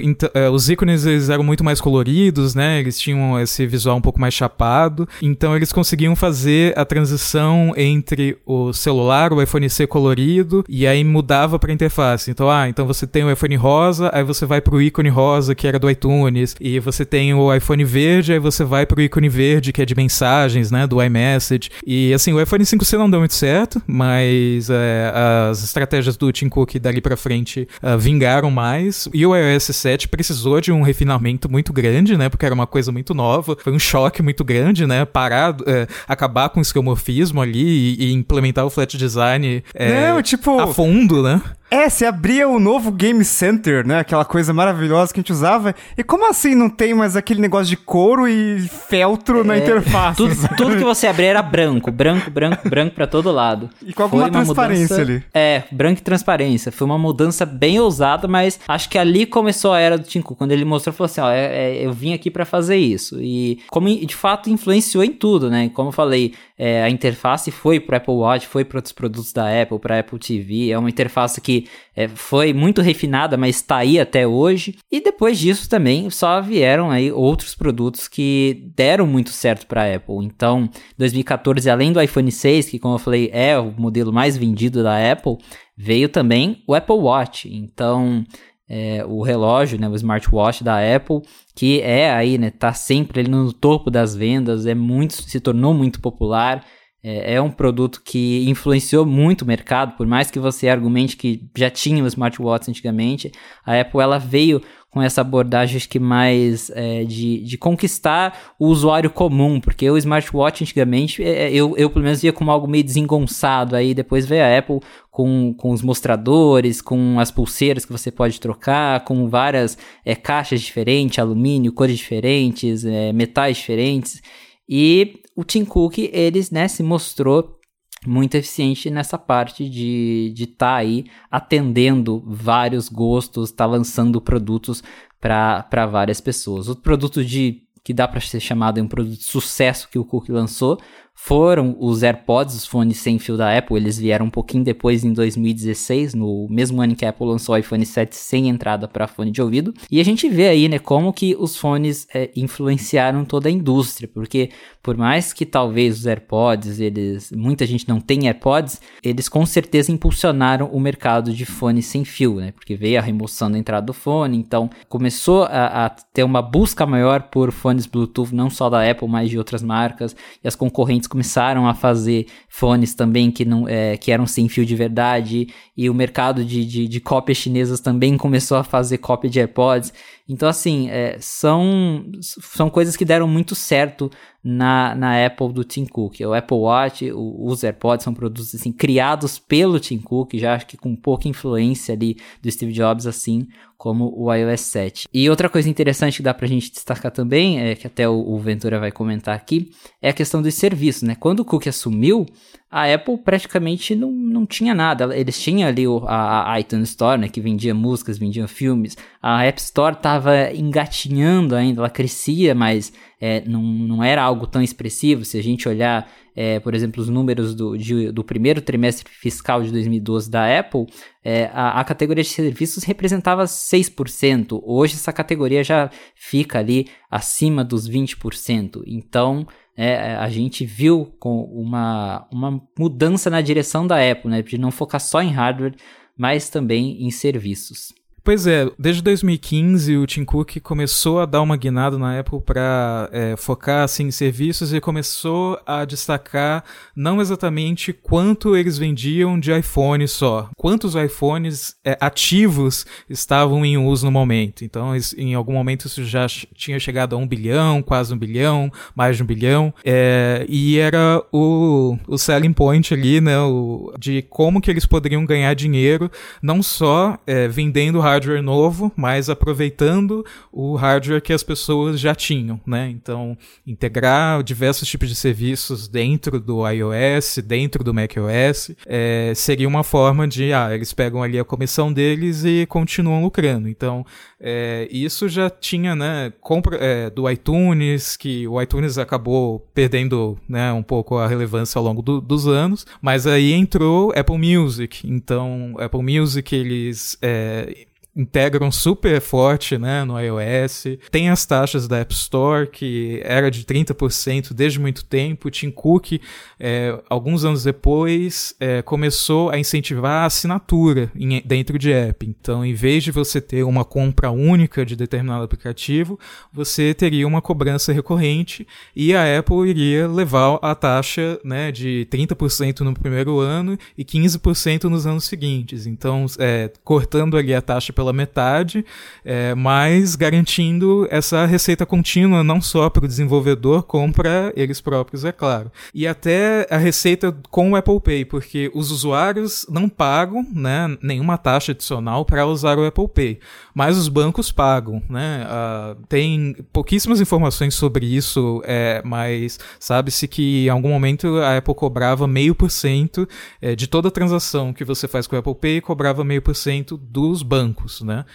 os ícones eles eram muito mais coloridos, né? Eles tinham esse visual um pouco mais chapado, então eles conseguiam fazer a transição entre o celular, o iPhone C colorido, e aí mudava para interface. Então, ah, então você tem o iPhone rosa, aí você vai pro ícone rosa que era do iTunes, e você tem o iPhone verde, aí você vai pro ícone verde que é de mensagens, né? Do iMessage. E assim, o iPhone 5C não deu muito certo, mas é, as as estratégias do Tim Cook dali para frente uh, vingaram mais. E o iOS 7 precisou de um refinamento muito grande, né? Porque era uma coisa muito nova. Foi um choque muito grande, né? Parar, uh, acabar com o esquemorfismo ali e, e, implementar o flat design é, Não, tipo, a fundo, né?
É, você abria o novo Game Center, né? Aquela coisa maravilhosa que a gente usava. E como assim não tem mais aquele negócio de couro e feltro é, na interface?
Tudo, tudo, que você abria era branco, branco, branco, branco para todo lado.
E com alguma transparência mudança, ali.
É, branco e transparência. Foi uma mudança bem ousada, mas acho que ali começou a era do Tim Cook. Quando ele mostrou, falou assim: ó, é, é, eu vim aqui para fazer isso. E como de fato influenciou em tudo, né? Como eu falei, é, a interface foi para Apple Watch, foi para outros produtos da Apple, para Apple TV. É uma interface que é, foi muito refinada, mas está aí até hoje. E depois disso também só vieram aí outros produtos que deram muito certo para a Apple. Então, 2014, além do iPhone 6, que como eu falei é o modelo mais vendido da Apple, veio também o Apple Watch. Então, é, o relógio, né, o smartwatch da Apple, que é aí, né, tá sempre ali no topo das vendas, é muito, se tornou muito popular. É, é um produto que influenciou muito o mercado, por mais que você argumente que já tinha o smartwatch antigamente, a Apple ela veio com essa abordagem que mais é, de, de conquistar o usuário comum, porque o smartwatch antigamente é, é, eu, eu pelo menos via como algo meio desengonçado, aí depois veio a Apple com, com os mostradores, com as pulseiras que você pode trocar, com várias é, caixas diferentes, alumínio, cores diferentes, é, metais diferentes, e o Tim Cook, eles, né, se mostrou muito eficiente nessa parte de estar tá aí atendendo vários gostos, tá lançando produtos para várias pessoas. O produto de que dá para ser chamado de um produto de sucesso que o Cook lançou foram os AirPods, os fones sem fio da Apple. Eles vieram um pouquinho depois, em 2016, no mesmo ano que a Apple lançou o iPhone 7 sem entrada para fone de ouvido. E a gente vê aí, né, como que os fones é, influenciaram toda a indústria, porque por mais que talvez os AirPods, eles, muita gente não tem AirPods, eles com certeza impulsionaram o mercado de fones sem fio, né, porque veio a remoção da entrada do fone, então começou a, a ter uma busca maior por fones Bluetooth, não só da Apple, mas de outras marcas, e as concorrentes começaram a fazer fones também que, não, é, que eram sem fio de verdade, e o mercado de, de, de cópias chinesas também começou a fazer cópia de AirPods. Então, assim, é, são, são coisas que deram muito certo na, na Apple do Tim Cook. O Apple Watch, o, os AirPods são produtos assim, criados pelo Tim Cook, já acho que com pouca influência ali do Steve Jobs, assim como o iOS 7. E outra coisa interessante que dá pra gente destacar também, é que até o, o Ventura vai comentar aqui, é a questão dos serviços, né? Quando o Cook assumiu, a Apple praticamente não, não tinha nada. Eles tinham ali o, a, a, iTunes Store, né, que vendia músicas, vendia filmes. A App Store estava engatinhando ainda, ela crescia, mas é, não, não era algo tão expressivo. Se a gente olhar é, por exemplo, os números do, de, do primeiro trimestre fiscal de 2012 da Apple, é, a, a, categoria de serviços representava 6%. Hoje essa categoria já fica ali acima dos 20%. Então, é, a gente viu com uma, uma mudança na direção da Apple, né, de não focar só em hardware, mas também em serviços.
Pois é, desde 2015 o Tim Cook começou a dar uma guinada na Apple para é, focar assim, em serviços e começou a destacar não exatamente quanto eles vendiam de iPhone só, quantos iPhones é, ativos estavam em uso no momento. Então, em algum momento isso já tinha chegado a um bilhão, quase um bilhão, mais de um bilhão, é, e era o, o selling point ali, né, o, de como que eles poderiam ganhar dinheiro, não só é, vendendo hardware hardware novo, mas aproveitando o hardware que as pessoas já tinham, né? Então, integrar diversos tipos de serviços dentro do iOS, dentro do macOS, é, seria uma forma de, ah, eles pegam ali a comissão deles e continuam lucrando. Então, é, isso já tinha, né, compra é, do iTunes, que o iTunes acabou perdendo, né, um pouco a relevância ao longo do, dos anos, mas aí entrou Apple Music. Então, Apple Music, eles é, integram super forte né, no iOS. Tem as taxas da App Store, que era de 30% desde muito tempo. Tim Cook, é, alguns anos depois, é, começou a incentivar a assinatura em, dentro de app. Então, em vez de você ter uma compra única de determinado aplicativo, você teria uma cobrança recorrente e a Apple iria levar a taxa né, de 30% no primeiro ano e 15% nos anos seguintes. Então, é, cortando ali a taxa pela metade, é, mas garantindo essa receita contínua não só para o desenvolvedor, como para eles próprios, é claro. E até a receita com o Apple Pay, porque os usuários não pagam né, nenhuma taxa adicional para usar o Apple Pay, mas os bancos pagam. Né? Uh, tem pouquíssimas informações sobre isso, é, mas sabe-se que em algum momento a Apple cobrava meio por cento é, de toda transação que você faz com o Apple Pay, cobrava meio por cento dos bancos né?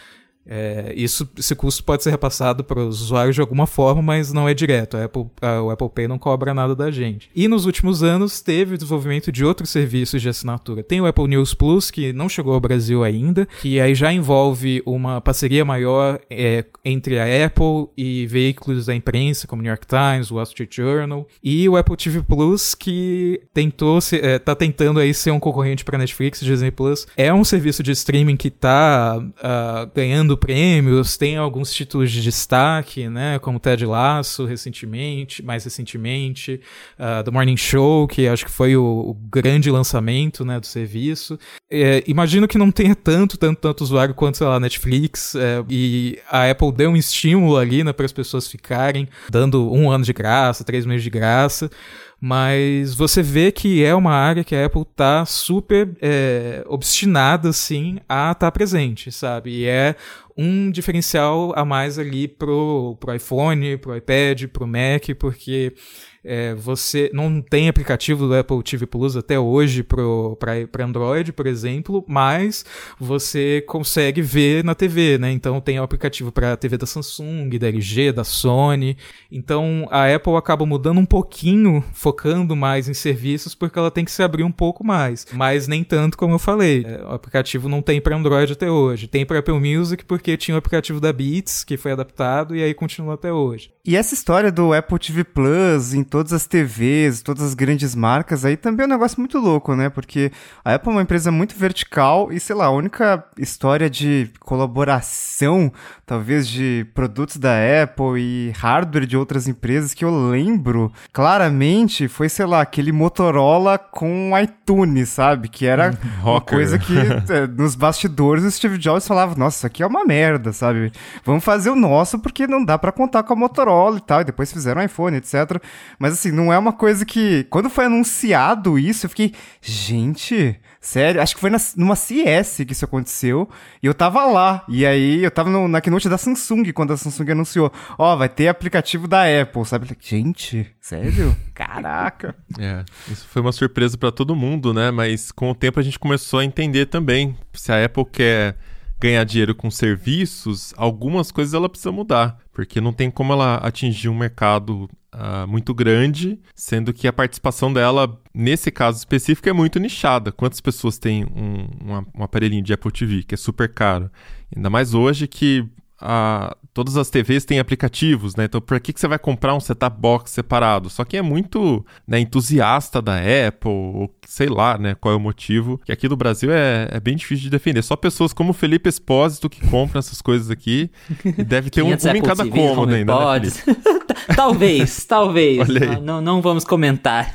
É, isso, esse custo pode ser repassado para os usuários de alguma forma, mas não é direto. A Apple, a, o Apple Pay não cobra nada da gente. E nos últimos anos teve o desenvolvimento de outros serviços de assinatura. Tem o Apple News Plus, que não chegou ao Brasil ainda, que aí já envolve uma parceria maior é, entre a Apple e veículos da imprensa, como New York Times, Wall Street Journal, e o Apple TV Plus, que tentou ser, é, tá tentando aí ser um concorrente para Netflix, Disney Plus. É um serviço de streaming que está uh, ah, ganhando prêmios, tem alguns títulos de destaque, né, como Ted Lasso recentemente, mais recentemente, uh, The Morning Show, que acho que foi o, o grande lançamento, né, do serviço. É, imagino que não tenha tanto, tanto, tanto usuário quanto, sei lá, Netflix, é, e a Apple deu um estímulo ali, né, para as pessoas ficarem, dando um ano de graça, três meses de graça, mas você vê que é uma área que a Apple tá super é, obstinada, assim, a estar tá presente, sabe? E é um diferencial a mais ali pro, pro iPhone, pro iPad, pro Mac, porque é, você não tem aplicativo do Apple TV Plus até hoje para Android, por exemplo, mas você consegue ver na TV, né? Então tem o aplicativo para a TV da Samsung, da LG, da Sony. Então a Apple acaba mudando um pouquinho, focando mais em serviços, porque ela tem que se abrir um pouco mais. Mas nem tanto como eu falei. É, o aplicativo não tem para Android até hoje. Tem para Apple Music porque tinha o aplicativo da Beats, que foi adaptado, e aí continua até hoje.
E essa história do Apple TV Plus todas as TVs, todas as grandes marcas, aí também é um negócio muito louco, né? Porque a Apple é uma empresa muito vertical e, sei lá, a única história de colaboração, talvez, de produtos da Apple e hardware de outras empresas que eu lembro claramente foi, sei lá, aquele Motorola com iTunes, sabe? Que era uma coisa que é, nos bastidores o Steve Jobs falava, nossa, isso aqui é uma merda, sabe? Vamos fazer o nosso porque não dá para contar com a Motorola e tal, e depois fizeram iPhone, etc. Mas assim, não é uma coisa que. Quando foi anunciado isso, eu fiquei, gente, sério, acho que foi na, numa CS que isso aconteceu, e eu tava lá. E aí eu tava no, na keynote da Samsung, quando a Samsung anunciou, ó, oh, vai ter aplicativo da Apple, sabe? Gente, sério? Caraca.
É, isso foi uma surpresa para todo mundo, né? Mas com o tempo a gente começou a entender também se a Apple quer ganhar dinheiro com serviços, algumas coisas ela precisa mudar, porque não tem como ela atingir um mercado uh, muito grande, sendo que a participação dela, nesse caso específico, é muito nichada. Quantas pessoas têm um, um, um aparelhinho de Apple TV, que é super caro? Ainda mais hoje que a, todas as TVs têm aplicativos, né? Então, por que, que você vai comprar um setup box separado? Só quem é muito né, entusiasta da Apple, ou sei lá, né, qual é o motivo, que aqui no Brasil é, é bem difícil de defender. Só pessoas como o Felipe Espósito que compram essas coisas aqui. E deve ter um, um em cada cômodo ainda, né,
talvez, talvez. Não, não, não, vamos comentar.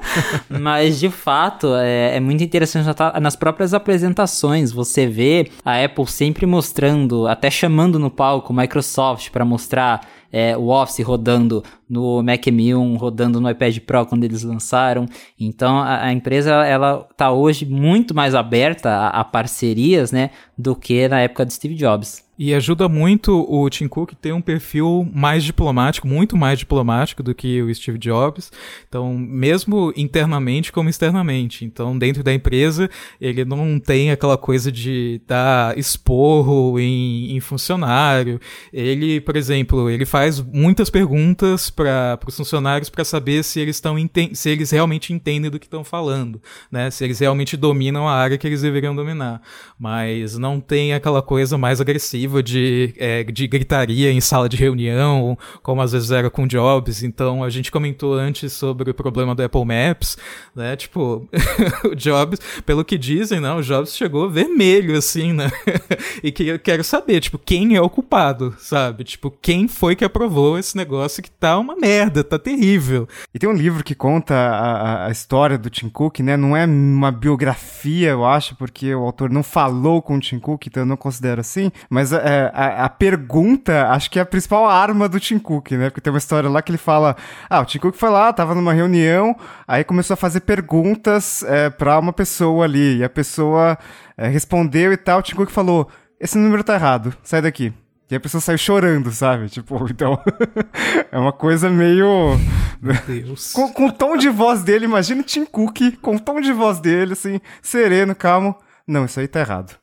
Mas, de fato, é, é muito interessante nas próprias apresentações. Você vê a Apple sempre mostrando, até chamando no palco Microsoft para mostrar é, o Office rodando no Mac M1, rodando no iPad Pro quando eles lançaram. Então a, a empresa ela tá hoje muito mais aberta a, a parcerias, né, do que na época de Steve Jobs.
E ajuda muito o Tim Cook ter um perfil mais diplomático, muito mais diplomático do que o Steve Jobs. Então, mesmo internamente como externamente. Então, dentro da empresa, ele não tem aquela coisa de dar esporro em, em funcionário. Ele, por exemplo, ele faz muitas perguntas para os funcionários para saber se eles estão se eles realmente entendem do que estão falando, né? Se eles realmente dominam a área que eles deveriam dominar. Mas não tem aquela coisa mais agressiva de, é, de gritaria em sala de reunião, como às vezes era com Jobs. Então a gente comentou antes sobre o problema do Apple Maps, né? Tipo, o Jobs, pelo que dizem, né? O Jobs chegou vermelho, assim, né? e que eu quero saber, tipo, quem é o culpado, sabe? Tipo, quem foi que aprovou esse negócio que tá uma merda, tá terrível.
E tem um livro que conta a, a história do Tim Cook, né? Não é uma biografia, eu acho, porque o autor não falou com o Tim Cook, então eu não considero assim, mas é, a, a, pergunta, acho que é a principal arma do Tim Cook, né? Porque tem uma história lá que ele fala: ah, o Tim Cook foi lá, tava numa reunião, aí começou a fazer perguntas é, pra uma pessoa ali, e a pessoa é, respondeu e tal. O Tim Cook falou: esse número tá errado, sai daqui. E a pessoa saiu chorando, sabe? Tipo, então. é uma coisa meio.
Meu Deus.
com, com o tom de voz dele, imagina o Tim Cook, com o tom de voz dele, assim, sereno, calmo. Não, isso aí tá errado.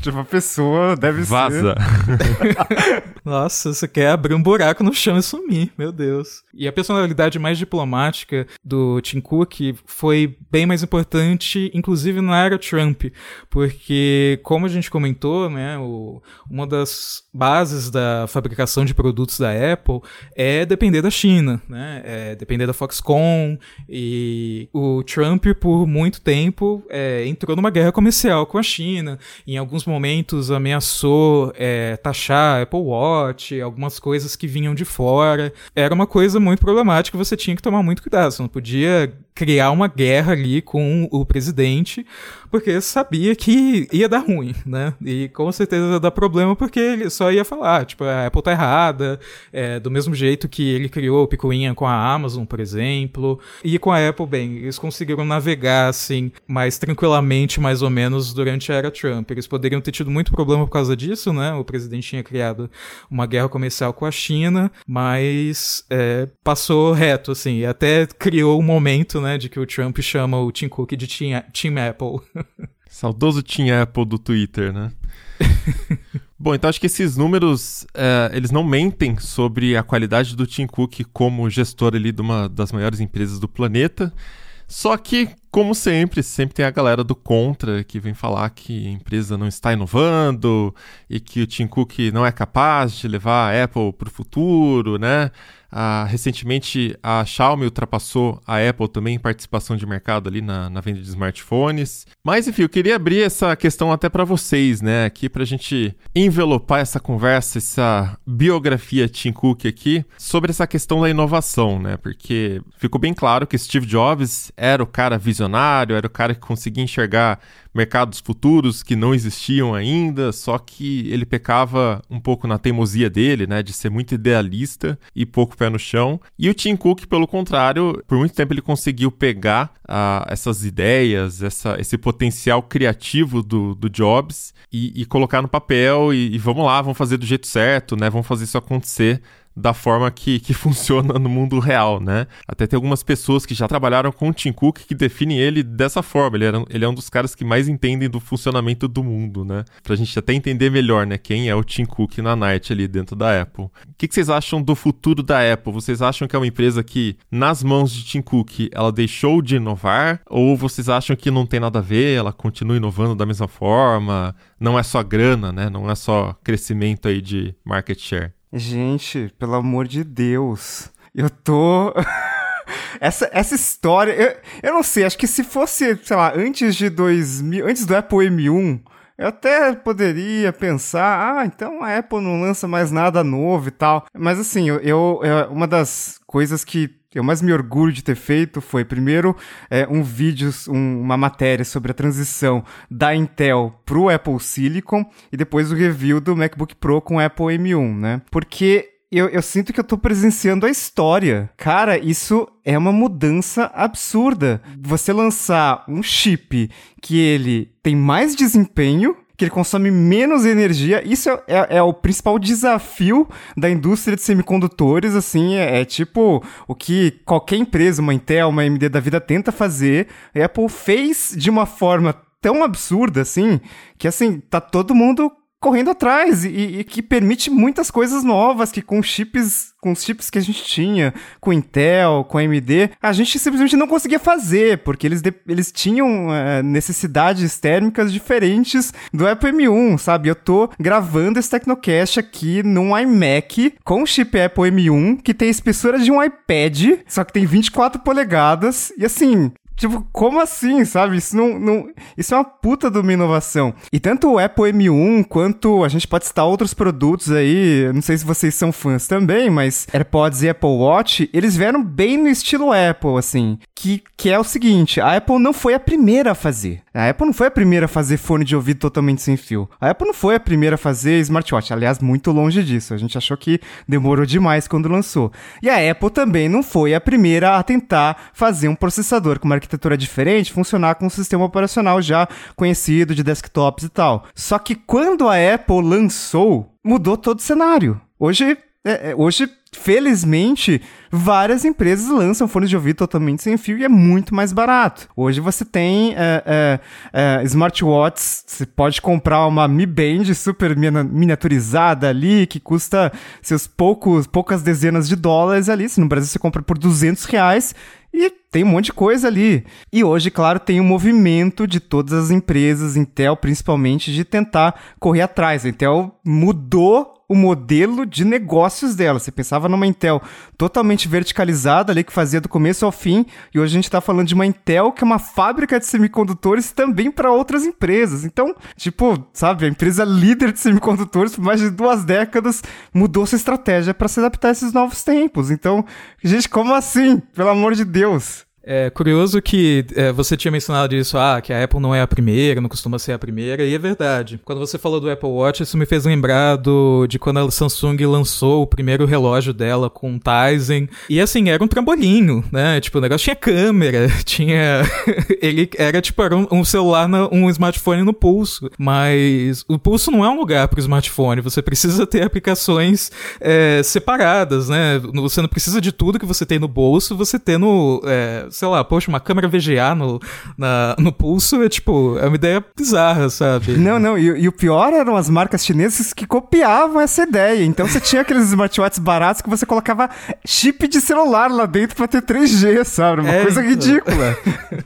tipo, a pessoa deve
Vaza.
ser. Nossa, você quer abrir um buraco no chão e sumir, meu Deus. E a personalidade mais diplomática do Tim Cook foi bem mais importante, inclusive na era Trump, porque, como a gente comentou, né, o, uma das bases da fabricação de produtos da Apple é depender da China, né, é depender da Foxconn, e o Trump, por muito tempo, é, entrou numa guerra comercial com a China, em alguns momentos ameaçou é, taxar Apple Watch, algumas coisas que vinham de fora. Era uma coisa muito problemática, você tinha que tomar muito cuidado, você não podia criar uma guerra ali com o presidente, porque sabia que ia dar ruim, né? E com certeza ia dar problema porque ele só ia falar, tipo, a Apple tá errada, é, do mesmo jeito que ele criou o picuinha com a Amazon, por exemplo. E com a Apple, bem, eles conseguiram navegar, assim, mais tranquilamente, mais ou menos, durante a era Trump. Eles poderiam ter tido muito problema por causa disso, né? O presidente tinha criado uma guerra comercial com a China, mas é, passou reto, assim, até criou um momento, né? De que o Trump chama o Tim Cook de Team Apple.
Saudoso Team Apple do Twitter, né? Bom, então acho que esses números, é, eles não mentem sobre a qualidade do Tim Cook como gestor ali de uma das maiores empresas do planeta. Só que, como sempre, sempre tem a galera do contra que vem falar que a empresa não está inovando e que o Tim Cook não é capaz de levar a Apple para o futuro, né? Ah, recentemente, a Xiaomi ultrapassou a Apple também em participação de mercado ali na, na venda de smartphones. Mas, enfim, eu queria abrir essa questão até para vocês, né? Aqui para a gente envelopar essa conversa, essa biografia Tim Cook aqui, sobre essa questão da inovação, né? Porque ficou bem claro que Steve Jobs era o cara visionário, era o cara que conseguia enxergar mercados futuros que não existiam ainda, só que ele pecava um pouco na teimosia dele, né, de ser muito idealista e pouco pé no chão. E o Tim Cook, pelo contrário, por muito tempo ele conseguiu pegar uh, essas ideias, essa, esse potencial criativo do, do Jobs e, e colocar no papel e, e, vamos lá, vamos fazer do jeito certo, né, vamos fazer isso acontecer da forma que, que funciona no mundo real, né? Até tem algumas pessoas que já trabalharam com o Tim Cook que definem ele dessa forma. Ele, era, ele é um dos caras que mais entendem do funcionamento do mundo, né? Pra gente até entender melhor, né? Quem é o Tim Cook na Night ali dentro da Apple. O que, que vocês acham do futuro da Apple? Vocês acham que é uma empresa que, nas mãos de Tim Cook, ela deixou de inovar? Ou vocês acham que não tem nada a ver, ela continua inovando da mesma forma? Não é só grana, né? Não é só crescimento aí de market share.
Gente, pelo amor de Deus. Eu tô. essa, essa história. Eu, eu não sei, acho que se fosse, sei lá, antes de 2000. Antes do Apple M1. Eu até poderia pensar, ah, então a Apple não lança mais nada novo e tal. Mas assim, eu, eu uma das coisas que eu mais me orgulho de ter feito foi, primeiro, é, um vídeo, um, uma matéria sobre a transição da Intel pro Apple Silicon e depois o review do MacBook Pro com o Apple M1, né? Porque eu, eu, sinto que eu tô presenciando a história. Cara, isso é uma mudança absurda. Você lançar um chip que ele tem mais desempenho, que ele consome menos energia. Isso é, é, é, o principal desafio da indústria de semicondutores, assim, é, é, tipo o que qualquer empresa, uma Intel, uma AMD da vida tenta fazer. A Apple fez de uma forma tão absurda, assim, que assim, tá todo mundo correndo atrás e, e, que permite muitas coisas novas que com chips, com os chips que a gente tinha, com Intel, com AMD, a gente simplesmente não conseguia fazer, porque eles, de, eles tinham uh, necessidades térmicas diferentes do Apple M1, sabe? Eu tô gravando esse Tecnocast aqui num iMac com chip Apple M1 que tem a espessura de um iPad, só que tem 24 polegadas e assim, Tipo, como assim, sabe? Isso não, não. Isso é uma puta de uma inovação. E tanto o Apple M1 quanto a gente pode citar outros produtos aí. Não sei se vocês são fãs também, mas AirPods e Apple Watch, eles vieram bem no estilo Apple, assim. Que, que é o seguinte: a Apple não foi a primeira a fazer. A Apple não foi a primeira a fazer fone de ouvido totalmente sem fio. A Apple não foi a primeira a fazer smartwatch. Aliás, muito longe disso. A gente achou que demorou demais quando lançou. E a Apple também não foi a primeira a tentar fazer um processador com uma arquitetura diferente funcionar com um sistema operacional já conhecido de desktops e tal. Só que quando a Apple lançou, mudou todo o cenário. Hoje é, é, hoje, felizmente, várias empresas lançam fones de ouvido totalmente sem fio e é muito mais barato. Hoje você tem é, é, é smartwatches, você pode comprar uma Mi Band super miniaturizada ali, que custa seus poucos, poucas dezenas de dólares ali. Se no Brasil você compra por 200 reais, e tem um monte de coisa ali. E hoje, claro, tem um movimento de todas as empresas, Intel principalmente, de tentar correr atrás. A Intel mudou o modelo de negócios dela. Você pensava numa Intel totalmente verticalizada ali, que fazia do começo ao fim, e hoje a gente está falando de uma Intel que é uma fábrica de semicondutores também para outras empresas. Então, tipo, sabe, a empresa líder de semicondutores por mais de duas décadas mudou sua estratégia para se adaptar a esses novos tempos. Então, gente, como assim? Pelo amor de Deus.
É curioso que é, você tinha mencionado isso, ah, que a Apple não é a primeira, não costuma ser a primeira, e é verdade. Quando você falou do Apple Watch, isso me fez lembrar do, de quando a Samsung lançou o primeiro relógio dela com um Tizen. E assim, era um trambolinho, né? Tipo, o negócio tinha câmera, tinha. Ele era tipo era um, um celular, na, um smartphone no pulso. Mas o pulso não é um lugar para o smartphone, você precisa ter aplicações é, separadas, né? Você não precisa de tudo que você tem no bolso, você ter no. É, sei lá, poxa, uma câmera VGA no, na, no pulso é tipo, é uma ideia bizarra, sabe?
Não, não, e, e, o pior eram as marcas chinesas que copiavam essa ideia. Então você tinha aqueles smartwatches baratos que você colocava chip de celular lá dentro pra ter 3G, sabe? Uma é, coisa então. ridícula.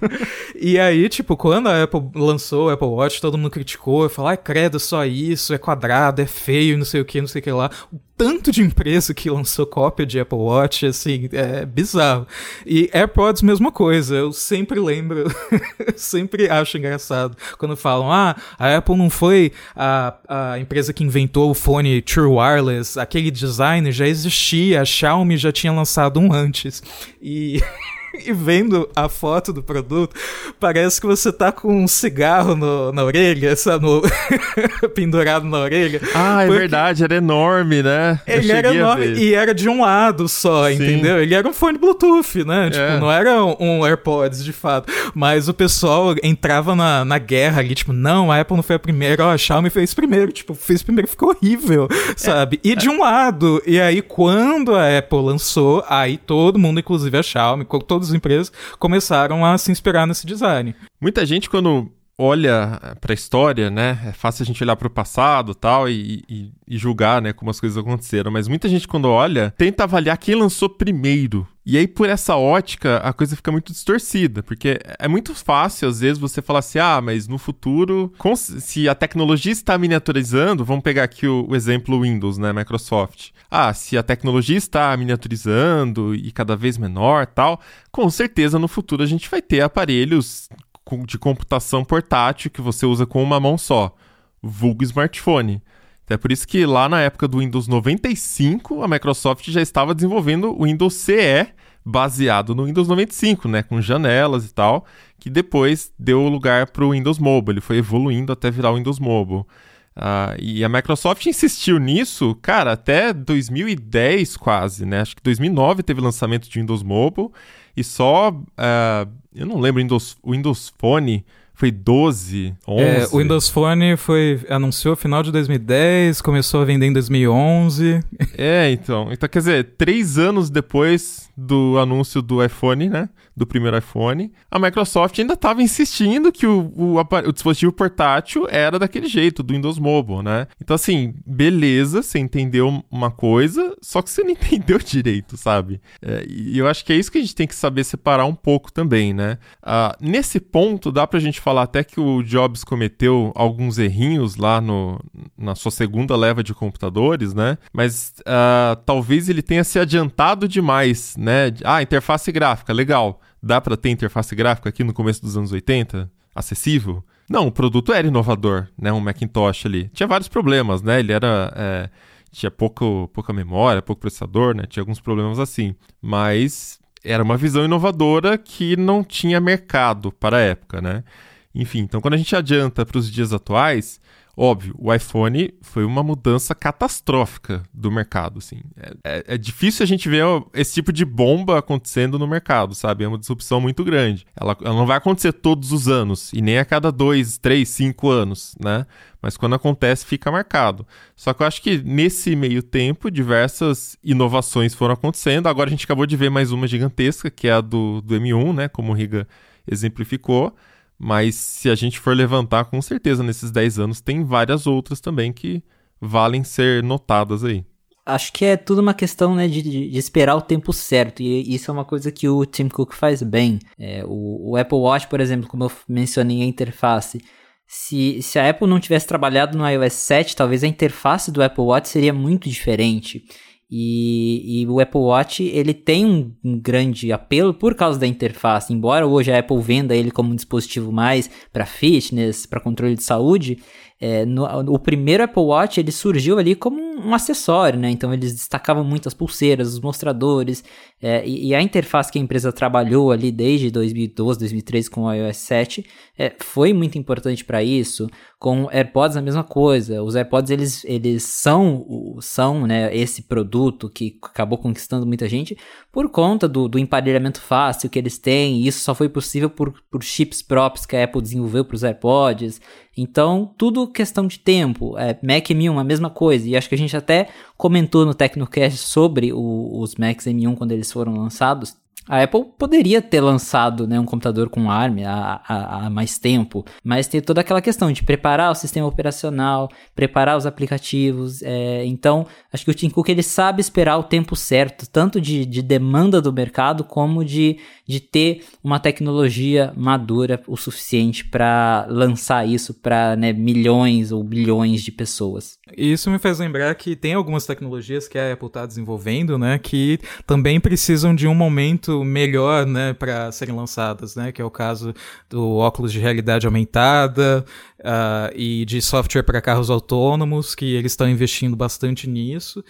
e aí, tipo, quando a Apple lançou o Apple Watch, todo mundo criticou, falou, ai, credo, só isso, é quadrado, é feio, não sei o que, não sei o que lá. O tanto de empresa que lançou cópia de Apple Watch, assim, é bizarro. E AirPods, mesma coisa. Eu sempre lembro, sempre acho engraçado quando falam: ah, a Apple não foi a, a empresa que inventou o fone True Wireless, aquele design já existia, a Xiaomi já tinha lançado um antes. E. e vendo a foto do produto, parece que você tá com um cigarro no, na orelha, sabe? No... pendurado na orelha.
Ah, é verdade, era enorme, né?
Ele era enorme e era de um lado só, Sim. entendeu? Ele era um fone Bluetooth, né? Tipo, é. não era um AirPods de fato. Mas o pessoal entrava na, na guerra ali, tipo, não, a Apple não foi a primeira, ó, a Xiaomi fez primeiro. Tipo, fez primeiro ficou horrível, é. sabe? E de um lado. E aí, quando a Apple lançou, aí todo mundo, inclusive a Xiaomi, todas as empresas, começaram a se inspirar nesse design.
Muita gente, quando olha para a história, né? É fácil a gente olhar para o passado tal e, e, e, julgar, né, como as coisas aconteceram. Mas muita gente quando olha tenta avaliar quem lançou primeiro. E aí por essa ótica a coisa fica muito distorcida, porque é muito fácil às vezes você falar assim, ah, mas no futuro, se a tecnologia está miniaturizando, vamos pegar aqui o, o exemplo Windows, né, Microsoft. Ah, se a tecnologia está miniaturizando e cada vez menor, tal, com certeza no futuro a gente vai ter aparelhos de computação portátil que você usa com uma mão só, vulgo smartphone. É por isso que lá na época do Windows 95, a Microsoft já estava desenvolvendo o Windows CE baseado no Windows 95, né, com janelas e tal, que depois deu lugar para o Windows Mobile, ele foi evoluindo até virar o Windows Mobile. Uh, e a Microsoft insistiu nisso, cara, até 2010 quase, né? Acho que 2009 teve lançamento de Windows Mobile e só, uh, eu não lembro, Windows, Windows Phone foi 12, 11. É,
o Windows Phone foi, anunciou final de 2010, começou a vender em 2011.
É, então. Então, quer dizer, três anos depois do anúncio do iPhone, né? Do primeiro iPhone, a Microsoft ainda estava insistindo que o, o, o, dispositivo portátil era daquele jeito, do Windows Mobile, né? Então, assim, beleza, você entendeu uma coisa, só que você não entendeu direito, sabe? É, e eu acho que é isso que a gente tem que saber separar um pouco também, né? Uh, nesse ponto, dá pra gente falar até que o Jobs cometeu alguns errinhos lá no, na sua segunda leva de computadores, né? Mas uh, talvez ele tenha se adiantado demais, né? Ah, interface gráfica, legal. Dá para ter interface gráfica aqui no começo dos anos 80? Acessível? Não, o produto era inovador, né? Um Macintosh ali. Tinha vários problemas, né? Ele era. É, tinha pouco, pouca memória, pouco processador, né? Tinha alguns problemas assim. Mas era uma visão inovadora que não tinha mercado para a época, né? Enfim, então quando a gente adianta para os dias atuais, Óbvio, o iPhone foi uma mudança catastrófica do mercado, assim. É, é, é, difícil a gente ver esse tipo de bomba acontecendo no mercado, sabe? É uma disrupção muito grande. Ela, ela não vai acontecer todos os anos, e nem a cada dois, três, cinco anos, né? Mas quando acontece, fica marcado. Só que eu acho que nesse meio tempo, diversas inovações foram acontecendo. Agora a gente acabou de ver mais uma gigantesca, que é a do, do M1, né? Como o Riga exemplificou. Mas se a gente for levantar, com certeza nesses 10 anos tem várias outras também que valem ser notadas aí.
Acho que é tudo uma questão né, de, de, esperar o tempo certo, e isso é uma coisa que o Tim Cook faz bem. É, o, o, Apple Watch, por exemplo, como eu mencionei a interface, se, se a Apple não tivesse trabalhado no iOS 7, talvez a interface do Apple Watch seria muito diferente. E, e, o Apple Watch ele tem um, um, grande apelo por causa da interface. Embora hoje a Apple venda ele como um dispositivo mais para fitness, para controle de saúde, é, no, o primeiro Apple Watch ele surgiu ali como um, um, acessório, né? Então eles destacavam muito as pulseiras, os mostradores é, e, e, a interface que a empresa trabalhou ali desde 2012, 2013 com o iOS 7 é, foi muito importante para isso. Com AirPods a mesma coisa. Os AirPods eles, eles são são né, esse produto que acabou conquistando muita gente por conta do, do emparelhamento fácil que eles têm. Isso só foi possível por, por chips próprios que a Apple desenvolveu para os AirPods. Então, tudo questão de tempo. É, Mac M1, a mesma coisa. E acho que a gente até comentou no Tecnocast sobre o, os Macs M1 quando eles foram lançados. A Apple poderia ter lançado né, um computador com ARM há, há, mais tempo, mas tem toda aquela questão de preparar o sistema operacional, preparar os aplicativos. É, então, acho que o Tim Cook ele sabe esperar o tempo certo, tanto de, de demanda do mercado como de, de ter uma tecnologia madura o suficiente para lançar isso para né, milhões ou bilhões de pessoas.
Isso me faz lembrar que tem algumas tecnologias que a Apple está desenvolvendo, né, que também precisam de um momento melhor, né, para serem lançadas, né, que é o caso do óculos de realidade aumentada, uh, e de software para carros autônomos, que eles estão investindo bastante nisso.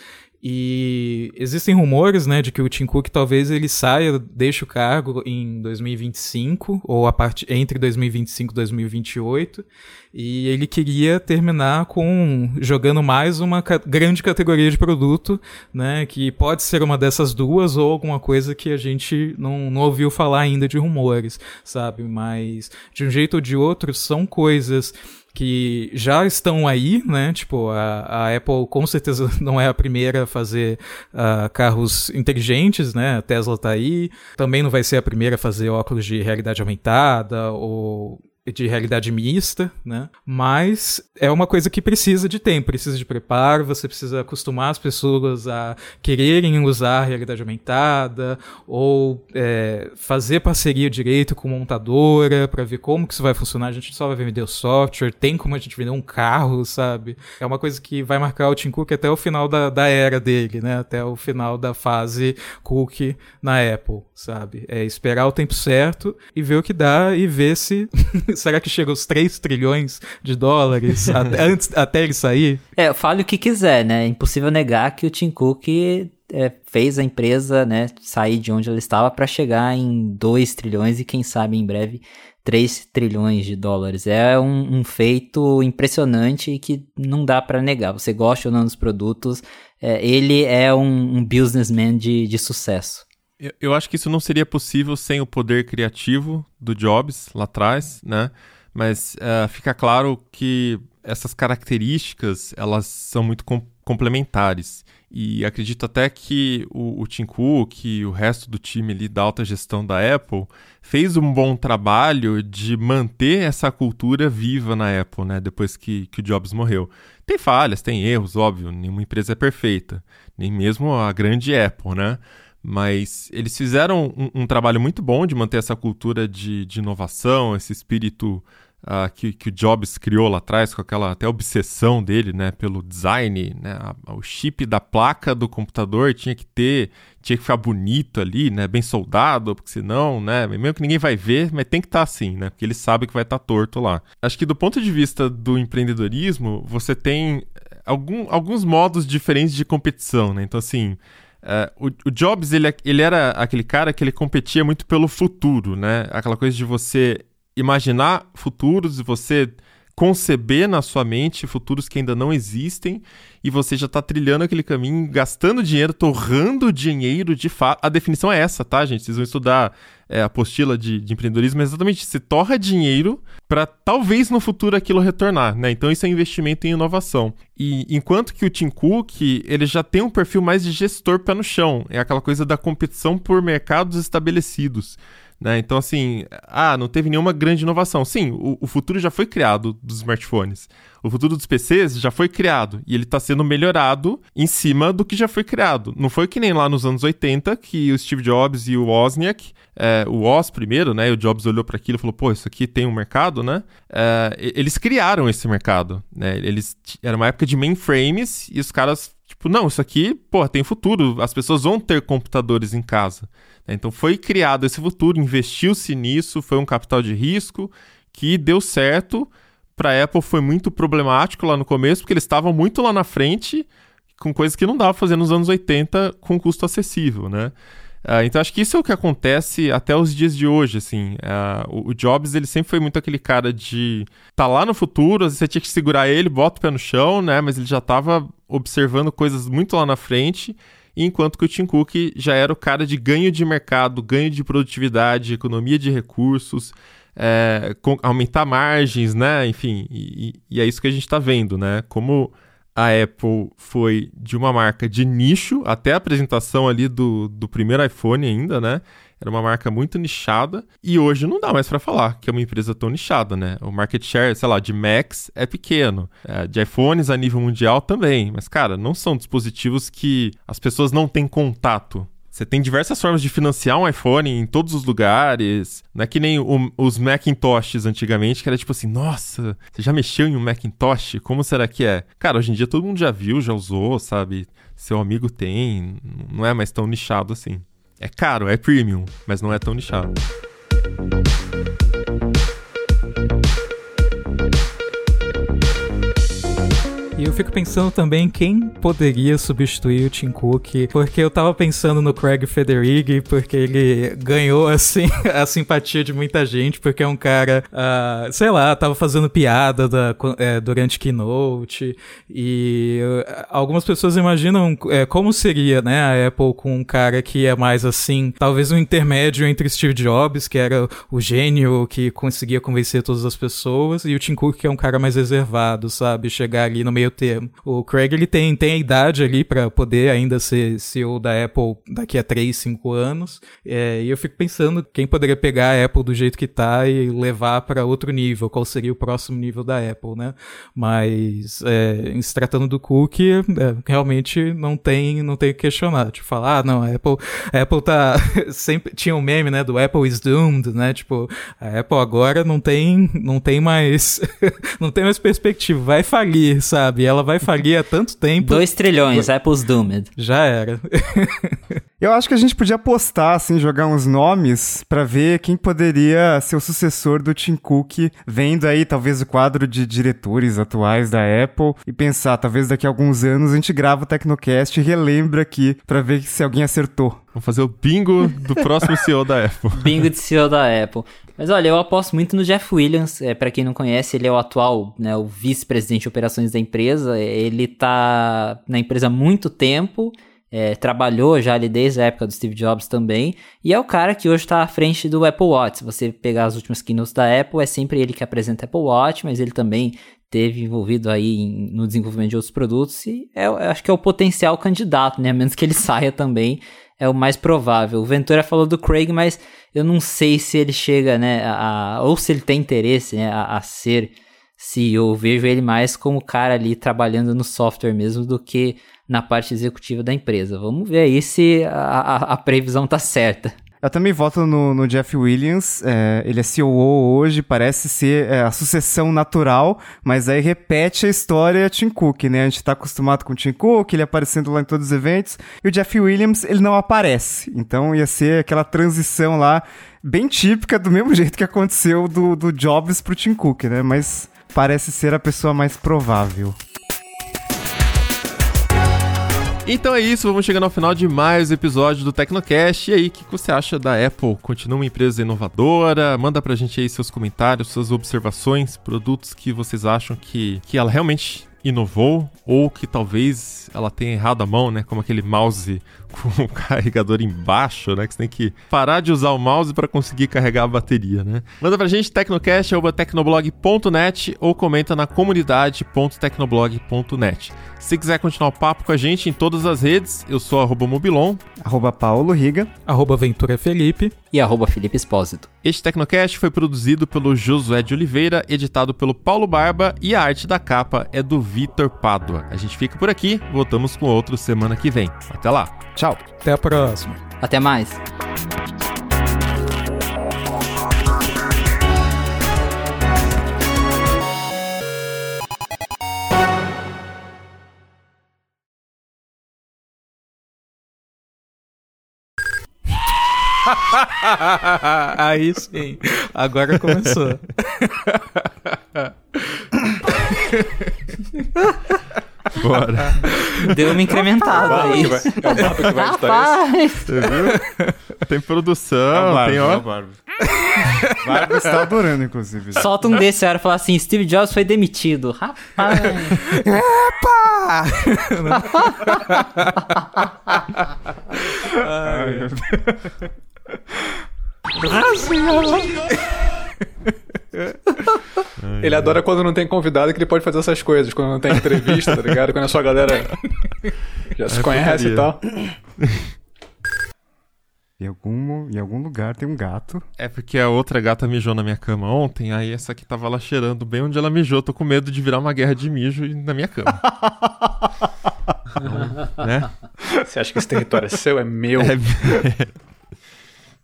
E existem rumores, né, de que o Tim Cook talvez ele saia, deixe o cargo em 2025 ou a parte entre 2025 e 2028, e ele queria terminar com jogando mais uma ca grande categoria de produto, né, que pode ser uma dessas duas ou alguma coisa que a gente não, não ouviu falar ainda de rumores, sabe? Mas de um jeito ou de outro são coisas que já estão aí, né? Tipo, a, a, Apple com certeza não é a primeira a fazer uh, carros inteligentes, né? A Tesla tá aí. Também não vai ser a primeira a fazer óculos de realidade aumentada ou de realidade mista, né? Mas é uma coisa que precisa de tempo, precisa de preparo, você precisa acostumar as pessoas a quererem usar a realidade aumentada ou é, fazer parceria direito com montadora para ver como que isso vai funcionar. A gente só vai vender o software, tem como a gente vender um carro, sabe? É uma coisa que vai marcar o Tim Cook até o final da, da era dele, né? Até o final da fase Cook na Apple, sabe? É esperar o tempo certo e ver o que dá e ver se será que chega aos 3 trilhões de dólares até, antes, até ele sair?
É, fale o que quiser, né? É impossível negar que o Tim Cook é, fez a empresa né, sair de onde ela estava para chegar em 2 trilhões e quem sabe em breve 3 trilhões de dólares. É um, um feito impressionante e que não dá para negar. Você gosta ou não dos produtos, é, ele é um, um businessman de, de sucesso.
Eu acho que isso não seria possível sem o poder criativo do Jobs lá atrás, né? Mas uh, fica claro que essas características elas são muito com complementares. E acredito até que o, o Tim Cook e o resto do time ali da alta gestão da Apple fez um bom trabalho de manter essa cultura viva na Apple, né? Depois que, que o Jobs morreu. Tem falhas, tem erros, óbvio, nenhuma empresa é perfeita. Nem mesmo a grande Apple, né? Mas eles fizeram um, um, trabalho muito bom de manter essa cultura de, de inovação, esse espírito uh, que, que o Jobs criou lá atrás, com aquela até obsessão dele né, pelo design. Né, o chip da placa do computador tinha que ter, tinha que ficar bonito ali, né, bem soldado, porque senão, né, mesmo que ninguém vai ver, mas tem que estar tá assim, né, porque ele sabe que vai estar tá torto lá. Acho que do ponto de vista do empreendedorismo, você tem algum, alguns modos diferentes de competição, né? Então, assim, Uh, o, o, Jobs, ele, ele era aquele cara que ele competia muito pelo futuro, né? Aquela coisa de você imaginar futuros você conceber na sua mente futuros que ainda não existem e você já está trilhando aquele caminho, gastando dinheiro, torrando dinheiro de fato. A definição é essa, tá, gente? Vocês vão estudar é, a apostila de, de empreendedorismo, é exatamente você torra dinheiro para talvez no futuro aquilo retornar, né? Então isso é investimento em inovação. E enquanto que o Tim Cook, ele já tem um perfil mais de gestor pé no chão, é aquela coisa da competição por mercados estabelecidos. Né? Então, assim, ah, não teve nenhuma grande inovação. Sim, o, o, futuro já foi criado dos smartphones. O futuro dos PCs já foi criado e ele está sendo melhorado em cima do que já foi criado. Não foi que nem lá nos anos 80 que o Steve Jobs e o Wozniak, é, o Oz primeiro, né? E o Jobs olhou para aquilo e falou: pô, isso aqui tem um mercado, né? É, eles criaram esse mercado, né? Eles, era uma época de mainframes e os caras, tipo, não, isso aqui, pô, tem futuro. As pessoas vão ter computadores em casa. Né? Então foi criado esse futuro, investiu-se nisso, foi um capital de risco que deu certo. Para a Apple foi muito problemático lá no começo, porque eles estavam muito lá na frente com coisas que não dava fazer nos anos 80 com custo acessível, né? Uh, então acho que isso é o que acontece até os dias de hoje, assim. Uh, o, Jobs, ele sempre foi muito aquele cara de tá lá no futuro, às vezes você tinha que segurar ele, bota o pé no chão, né? Mas ele já estava observando coisas muito lá na frente enquanto que o Tim Cook já era o cara de ganho de mercado, ganho de produtividade, economia de recursos, é, aumentar margens, né? Enfim, e, e, é isso que a gente está vendo, né? Como a Apple foi de uma marca de nicho até a apresentação ali do, do primeiro iPhone ainda, né? Era uma marca muito nichada e hoje não dá mais para falar que é uma empresa tão nichada, né? O market share, sei lá, de Macs é pequeno, é, de iPhones a nível mundial também, mas cara, não são dispositivos que as pessoas não têm contato. Você tem diversas formas de financiar um iPhone em todos os lugares. Não é que nem o, os Macintoshes antigamente, que era tipo assim, nossa, você já mexeu em um Macintosh? Como será que é? Cara, hoje em dia todo mundo já viu, já usou, sabe? Seu amigo tem, não é mais tão nichado assim. É caro, é premium, mas não é tão nichado.
E eu fico pensando também quem poderia substituir o Tim Cook, porque eu tava pensando no Craig Federighi, porque ele ganhou, assim, a simpatia de muita gente, porque é um cara, uh, sei lá, tava fazendo piada da, é, durante Keynote, e uh, algumas pessoas imaginam é, como seria, né, a Apple com um cara que é mais assim, talvez um intermédio entre Steve Jobs, que era o gênio que conseguia convencer todas as pessoas, e o Tim Cook, que é um cara mais reservado, sabe, chegar ali no meio termo. O Craig ele tem, tem a idade ali para poder ainda ser CEO da Apple daqui a 3, 5 anos. É, e eu fico pensando quem poderia pegar a Apple do jeito que tá e levar para outro nível, qual seria o próximo nível da Apple, né? Mas é, se tratando do Cook, é, realmente não tem não tem que questionar. Tipo, falar, ah, não, a Apple, a Apple tá sempre tinha um meme, né, do Apple is doomed, né? Tipo, a Apple agora não tem não tem mais não tem mais perspectiva, vai falir, sabe? Sabe? Ela vai falir há tanto tempo.
2 trilhões, Apple's Doomed.
Já era.
Eu acho que a gente podia postar, assim, jogar uns nomes para ver quem poderia ser o sucessor do Tim Cook, vendo aí talvez o quadro de diretores atuais da Apple e pensar, talvez daqui a alguns anos a gente grava o Tecnocast e relembra aqui para ver se alguém acertou.
Vamos fazer o bingo do próximo CEO da Apple.
bingo de CEO da Apple. Mas olha, eu aposto muito no Jeff Williams. É, para quem não conhece, ele é o atual, né, o vice-presidente de operações da empresa. Ele tá na empresa há muito tempo. É, trabalhou já ali desde a época do Steve Jobs também, e é o cara que hoje está à frente do Apple Watch. Se você pegar as últimas keynotes da Apple, é sempre ele que apresenta Apple Watch, mas ele também teve envolvido aí em, no desenvolvimento de outros produtos, e é, acho que é o potencial candidato, né? A menos que ele saia também, é o mais provável. O Ventura falou do Craig, mas eu não sei se ele chega, né, a, ou se ele tem interesse né, a, a ser CEO. Eu vejo ele mais como cara ali trabalhando no software mesmo do que na parte executiva da empresa. Vamos ver aí se a, a, a previsão tá certa.
Eu também voto no, no Jeff Williams. É, ele é CEO hoje, parece ser é, a sucessão natural, mas aí repete a história Tim Cook, né? A gente tá acostumado com o Tim Cook, ele aparecendo lá em todos os eventos, e o Jeff Williams, ele não aparece. Então ia ser aquela transição lá, bem típica, do mesmo jeito que aconteceu do, do Jobs pro Tim Cook, né? Mas parece ser a pessoa mais provável.
Então é isso, vamos chegando ao final de mais um episódio do Tecnocast. E aí, o que você acha da Apple? Continua uma empresa inovadora? Manda pra gente aí seus comentários, suas observações, produtos que vocês acham que, que ela realmente inovou ou que talvez ela tenha errado a mão, né? Como aquele mouse com o carregador embaixo, né? Que você tem que parar de usar o mouse para conseguir carregar a bateria, né? Manda pra gente tecnocast.tecnoblog.net ou comenta na comunidade.tecnoblog.net. Se quiser continuar o papo com a gente em todas as redes, eu sou arroba Mobilon,
arroba Paulo Riga,
arroba Ventura Felipe
e arroba Felipe Espósito.
Este Tecnocast foi produzido pelo Josué de Oliveira, editado pelo Paulo Barba e a arte da capa é do Vitor Pádua. A gente fica por aqui, voltamos com outro semana que vem. Até lá!
Tchau.
Até a próxima.
Até mais.
Aí sim. Agora começou.
Bora.
Deu uma incrementada aí. Vai, é o Barba que vai editar
isso. Você viu? Tem produção, é barba, tem ó. É
barba. barba está adorando, inclusive.
Solta um desse, cara, falar assim, Steve Jobs foi demitido. Rapaz.
Epa! Ai, meu Deus.
Ele adora quando não tem convidado que ele pode fazer essas coisas, quando não tem entrevista, tá ligado? Quando a sua galera já se é conhece e tal.
Em algum, em algum lugar tem um gato.
É porque a outra gata mijou na minha cama ontem, aí essa aqui tava lá cheirando bem onde ela mijou. Tô com medo de virar uma guerra de mijo na minha cama.
né? Você acha que esse território é seu? É meu? É...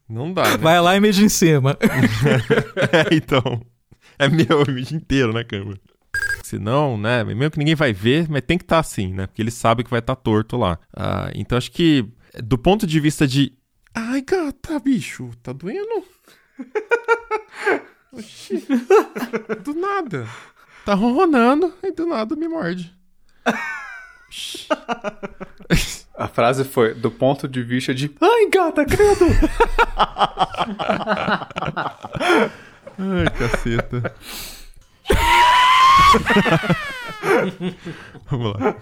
Não dá, né?
Vai lá e mija em cima.
é, então. É meu, eu mijo inteiro na cama. Senão, né, mesmo que ninguém vai ver, mas tem que estar tá assim, né? Porque ele sabe que vai estar tá torto lá. Ah, então acho que, do ponto de vista de. Ai, gata, bicho, tá doendo? Oxi. Do nada. Tá ronronando e do nada me morde.
A frase foi do ponto de vista de Ai, gata, credo!
Ai, caceta. Vamos lá.